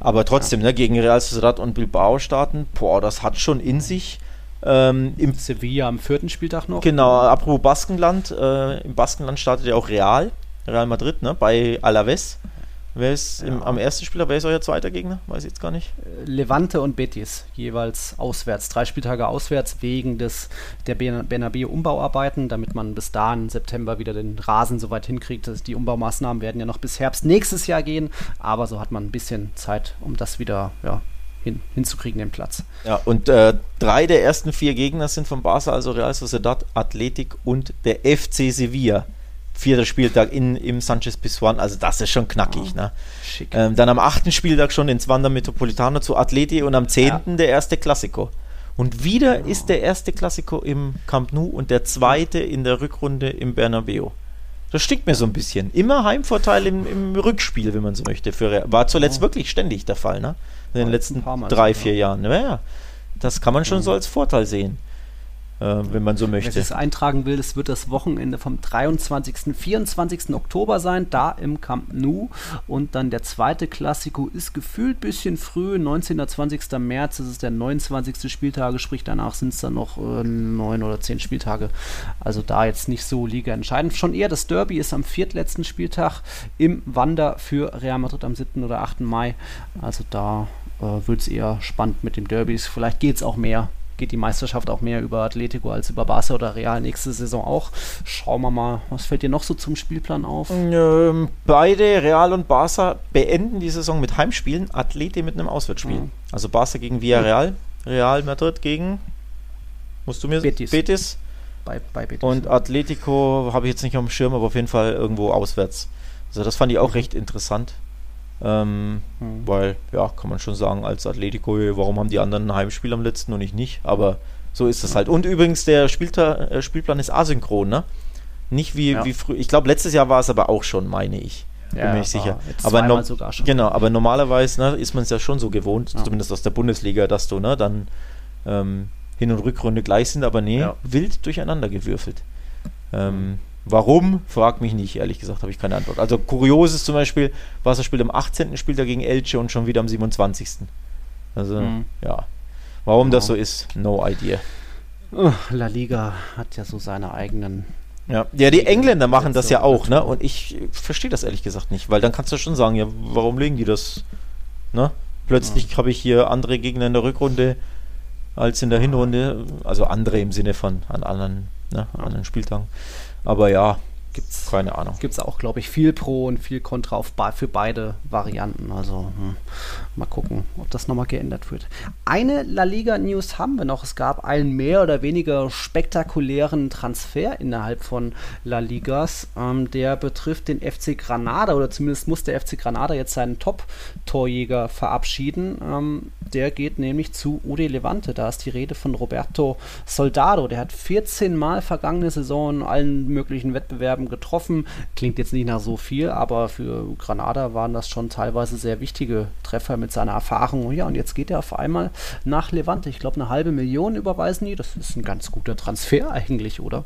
Aber trotzdem, ja. ne, gegen Real Sociedad und Bilbao starten, boah, das hat schon in sich. Ähm, Im Sevilla am vierten Spieltag noch. Genau, apropos Baskenland, äh, im Baskenland startet ja auch Real, Real Madrid, ne, bei Alaves. Wer ist ja. im, am ersten Spieler, wer ist euer zweiter Gegner? Weiß ich jetzt gar nicht. Äh, Levante und Betis, jeweils auswärts. Drei Spieltage auswärts wegen des, der Bernabeu-Umbauarbeiten, damit man bis dahin im September wieder den Rasen so weit hinkriegt. Die Umbaumaßnahmen werden ja noch bis Herbst nächstes Jahr gehen, aber so hat man ein bisschen Zeit, um das wieder ja, hin, hinzukriegen, den Platz. Ja, und äh, drei der ersten vier Gegner sind von Barca, also Real Sociedad, Athletic und der FC Sevilla vierter Spieltag in, im Sanchez Pizjuan, also das ist schon knackig. Oh, ne? Ähm, dann am achten Spieltag schon ins Wander Metropolitano zu Atleti und am zehnten ja. der erste Klassiko. Und wieder oh. ist der erste Klassiko im Camp Nou und der zweite in der Rückrunde im Bernabeu. Das stinkt mir so ein bisschen. Immer Heimvorteil im, im Rückspiel, wenn man so möchte. Für, war zuletzt oh. wirklich ständig der Fall, ne? In den letzten drei, vier Jahren. Ja, das kann man schon mhm. so als Vorteil sehen wenn man so möchte. Wer es eintragen will, das wird das Wochenende vom 23. 24. Oktober sein, da im Camp Nou. Und dann der zweite Klassiko ist gefühlt ein bisschen früh, 19. 20. März, das ist der 29. Spieltage, sprich danach sind es dann noch äh, neun oder zehn Spieltage. Also da jetzt nicht so Liga entscheidend. Schon eher das Derby ist am viertletzten Spieltag im Wander für Real Madrid am 7. oder 8. Mai. Also da äh, wird es eher spannend mit dem Derbys. Vielleicht geht es auch mehr geht die Meisterschaft auch mehr über Atletico als über Barca oder Real nächste Saison auch. Schauen wir mal, was fällt dir noch so zum Spielplan auf? Ähm, beide, Real und Barca, beenden die Saison mit Heimspielen, Atleti mit einem Auswärtsspiel. Mhm. Also Barca gegen Villarreal, Real Madrid gegen, musst du mir Betis. Betis. Bei, bei Betis. Und Atletico habe ich jetzt nicht auf dem Schirm, aber auf jeden Fall irgendwo auswärts. Also das fand ich auch recht interessant. Ähm, mhm. Weil, ja, kann man schon sagen, als Atletico, warum haben die anderen ein Heimspiel am letzten und ich nicht? Aber so ist es halt. Und übrigens, der Spielta äh, Spielplan ist asynchron, ne? Nicht wie, ja. wie früher. Ich glaube, letztes Jahr war es aber auch schon, meine ich. Bin ja, mir nicht sicher. Aber no Genau, aber normalerweise ne, ist man es ja schon so gewohnt, ja. zumindest aus der Bundesliga, dass du ne, dann ähm, Hin- und Rückrunde gleich sind, aber nee, wild durcheinander gewürfelt. Ähm, warum? Frag mich nicht, ehrlich gesagt, habe ich keine Antwort. Also kurios ist zum Beispiel, Barca spielt am 18. spielt er gegen Elche und schon wieder am 27. Also, Mhm. ja. Warum das Ja. so ist, no idea. Oh, La Liga hat ja so seine eigenen. Ja, ja die Engländer machen das ja auch, ne? Und ich verstehe das ehrlich gesagt nicht, weil dann kannst du schon sagen, ja, warum legen die das? Ne? Plötzlich habe ich hier andere Gegner in der Rückrunde als in der Hinrunde, also andere im Sinne von an anderen, ne, Ja. anderen Spieltagen. Aber ja, Gibt's keine Ahnung. gibt es auch, glaube ich, viel Pro und viel Contra auf für beide Varianten. Also hm, mal gucken, ob das nochmal geändert wird. Eine La Liga News haben wir noch. Es gab einen mehr oder weniger spektakulären Transfer innerhalb von La Ligas. Ähm, der betrifft den FC Granada oder zumindest muss der FC Granada jetzt seinen Top-Torjäger verabschieden. Ähm, der geht nämlich zu UD Levante. Da ist die Rede von Roberto Soldado. Der hat 14 Mal vergangene Saison in allen möglichen Wettbewerben getroffen. Klingt jetzt nicht nach so viel, aber für Granada waren das schon teilweise sehr wichtige Treffer mit seiner Erfahrung. Ja, und jetzt geht er auf einmal nach Levante. Ich glaube, eine halbe Million überweisen die. Das ist ein ganz guter Transfer eigentlich, oder?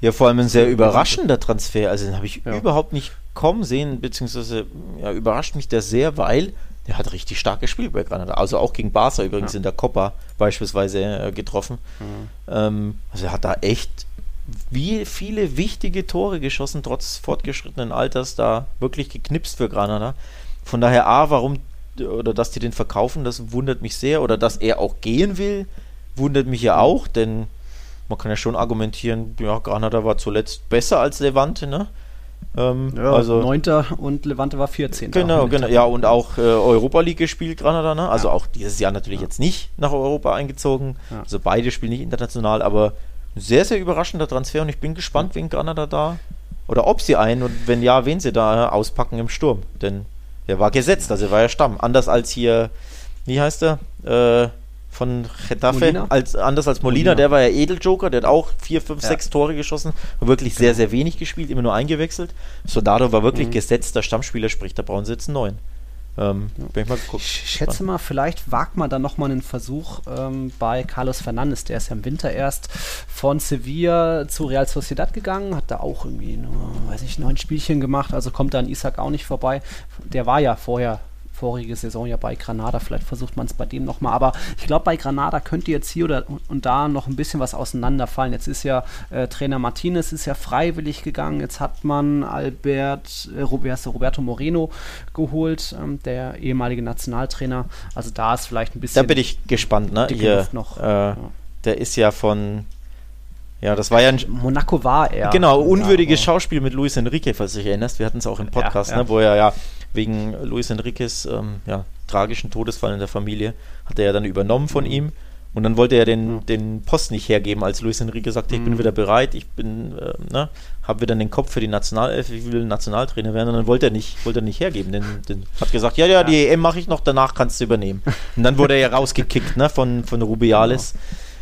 Ja, vor allem ein sehr überraschender Transfer. Also den habe ich Ja. überhaupt nicht kommen sehen, beziehungsweise ja, überrascht mich der sehr, weil der hat richtig stark gespielt bei Granada. Also auch gegen Barca übrigens Ja. in der Copa beispielsweise äh, getroffen. Ähm, also er hat da echt wie viele wichtige Tore geschossen, trotz fortgeschrittenen Alters, da wirklich geknipst für Granada. Von daher, A, warum, oder dass die den verkaufen, das wundert mich sehr. Oder dass er auch gehen will, wundert mich ja auch, denn man kann ja schon argumentieren, ja, Granada war zuletzt besser als Levante, ne? Ähm, also, Neunter und Levante war 14. Genau, genau. Ja, und auch äh, Europa League gespielt, Granada, ne? Also Ja. auch dieses Jahr natürlich jetzt nicht nach Europa eingezogen. Ja. Also beide spielen nicht international, aber sehr, sehr überraschender Transfer und ich bin gespannt, wen Granada da oder ob sie einen und wenn ja, wen sie da auspacken im Sturm. Denn der war gesetzt, also er war ja Stamm. Anders als hier, wie heißt er? Äh, von Getafe, Molina? als, anders als Molina, Molina. der war ja Edeljoker, der hat auch vier, fünf, Ja. sechs Tore geschossen, wirklich sehr, sehr wenig gespielt, immer nur eingewechselt. Soldado war wirklich Mhm. gesetzter Stammspieler, sprich, da brauchen sie jetzt einen neuen. Ähm, ich mal geguckt. Ich schätze mal, vielleicht wagt man dann nochmal einen Versuch ähm, bei Carlos Fernandes. Der ist ja im Winter erst von Sevilla zu Real Sociedad gegangen, hat da auch irgendwie nur, weiß ich, neun Spielchen gemacht, also kommt da an Isaac auch nicht vorbei. Der war ja vorher vorige Saison ja bei Granada. Vielleicht versucht man es bei dem nochmal. Aber ich glaube, bei Granada könnte jetzt hier oder und da noch ein bisschen was auseinanderfallen. Jetzt ist ja äh, Trainer Martinez ist ja freiwillig gegangen. Jetzt hat man Albert, äh, Ro- wie heißt der, Roberto Moreno geholt, ähm, der ehemalige Nationaltrainer. Also da ist vielleicht ein bisschen. Da bin ich gespannt, ne? Hier, noch. Äh, Ja. Der ist ja von. Ja, das war ja ein. Monaco war er. Genau, unwürdiges Ja, Schauspiel mit Luis Enrique, falls du dich erinnerst. Wir hatten es auch im Podcast, Ja, ja. Ne, wo er ja wegen Luis Enriques ähm, ja, tragischen Todesfall in der Familie hat er ja dann übernommen von Mhm. ihm. Und dann wollte er den, den Post nicht hergeben, als Luis Enrique sagte, ich bin Mhm. wieder bereit, ich bin, äh, ne, habe wieder den Kopf für die Nationalelf, ich will Nationaltrainer werden. Und dann wollte er nicht, wollte er nicht hergeben. Den, den hat gesagt, ja, ja, die EM mache ich noch, danach kannst du übernehmen. Und dann wurde er ja rausgekickt, ne, von, von Rubiales.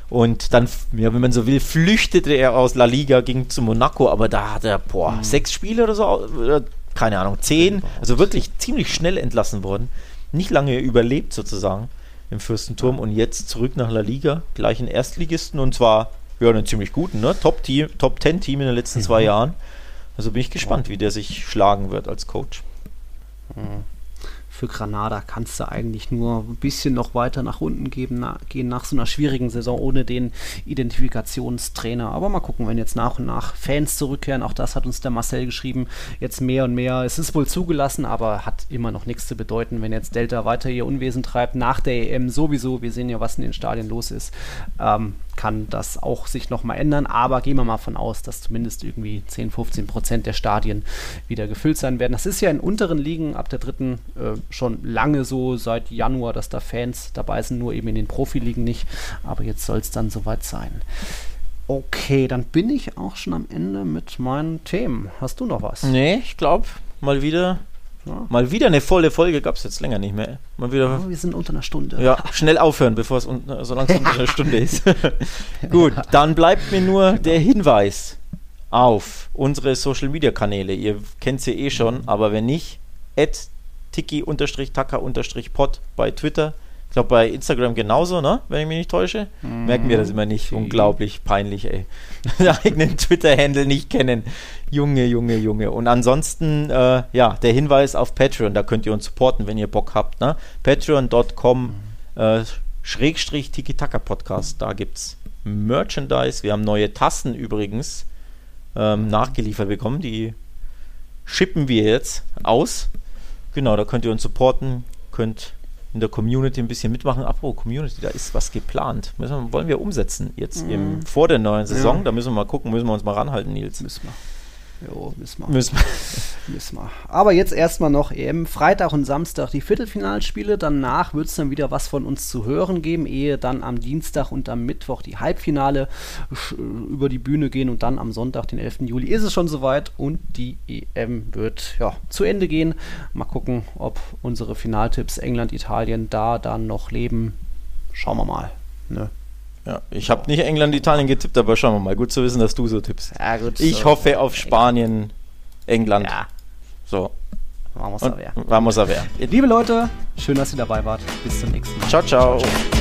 Und dann, ja, wenn man so will, flüchtete er aus La Liga, ging zu Monaco, aber da hat er, boah, Mhm. sechs Spiele oder so, oder, keine Ahnung, zehn, also wirklich ziemlich schnell entlassen worden. Nicht lange überlebt sozusagen im Fürstenturm und jetzt zurück nach La Liga, gleich in Erstligisten und zwar, ja, einen ziemlich guten, ne? Top-Team, Top-10-Team in den letzten zwei Jahren. Also bin ich gespannt, wie der sich schlagen wird als Coach. Für Granada kannst du eigentlich nur ein bisschen noch weiter nach unten geben, na, gehen nach so einer schwierigen Saison ohne den Identifikationstrainer. Aber mal gucken, wenn jetzt nach und nach Fans zurückkehren, auch das hat uns der Marcel geschrieben, jetzt mehr und mehr. Es ist wohl zugelassen, aber hat immer noch nichts zu bedeuten, wenn jetzt Delta weiter ihr Unwesen treibt, nach der EM sowieso, wir sehen ja, was in den Stadien los ist, ähm, kann das auch sich nochmal ändern. Aber gehen wir mal von aus, dass zumindest irgendwie 10, 15 Prozent der Stadien wieder gefüllt sein werden. Das ist ja in unteren Ligen ab der dritten äh, schon lange so, seit Januar, dass da Fans dabei sind, nur eben in den Profiligen nicht. Aber jetzt soll es dann soweit sein. Okay, dann bin ich auch schon am Ende mit meinen Themen. Hast du noch was? Nee, ich glaube, mal wieder, Ja. mal wieder eine volle Folge gab es jetzt länger nicht mehr. Mal wieder Oh, wir sind unter einer Stunde. Ja, schnell aufhören, bevor es un so langsam unter einer Stunde ist. Gut, dann bleibt mir nur der Hinweis auf unsere Social Media Kanäle. Ihr kennt sie eh schon, aber wenn nicht, at tiki-taka-pod bei Twitter, Ich glaube bei Instagram genauso, ne? Wenn ich mich nicht täusche. Mhm. Merken wir das immer nicht. Unglaublich peinlich, ey. Den eigenen Twitter-Handle nicht kennen. Junge, Junge, Junge. Und ansonsten, äh, ja, der Hinweis auf Patreon, da könnt ihr uns supporten, wenn ihr Bock habt, ne? Patreon.com äh, Schrägstrich Tiki-Taka-Podcast. Da gibt's Merchandise. Wir haben neue Tassen übrigens ähm, nachgeliefert bekommen. Die schippen wir jetzt aus. Genau, da könnt ihr uns supporten, könnt in der Community ein bisschen mitmachen. Apropos Community, da ist was geplant. Wir, wollen wir umsetzen jetzt mm. im, vor der neuen Saison. Ja. Da müssen wir mal gucken, müssen wir uns mal ranhalten, Nils. Müssen wir. Jo, müssen wir. Müssen wir. müssen wir. Aber jetzt erstmal noch EM. Freitag und Samstag die Viertelfinalspiele. Danach wird es dann wieder was von uns zu hören geben, ehe dann am Dienstag und am Mittwoch die Halbfinale über die Bühne gehen und dann am Sonntag, den 11. Juli, ist es schon soweit und die EM wird ja, zu Ende gehen. Mal gucken, ob unsere Finaltipps England, Italien da dann noch leben. Schauen wir mal. Ne? Ja, ich habe nicht England, Italien getippt, aber schauen wir mal. Gut zu wissen, dass du so tippst. Ja, gut. Ich so. hoffe auf Spanien, England. Ja. So. Vamos a ver. Vamos a ver. Liebe Leute, schön, dass ihr dabei wart. Bis zum nächsten Mal. Ciao, ciao. ciao, ciao.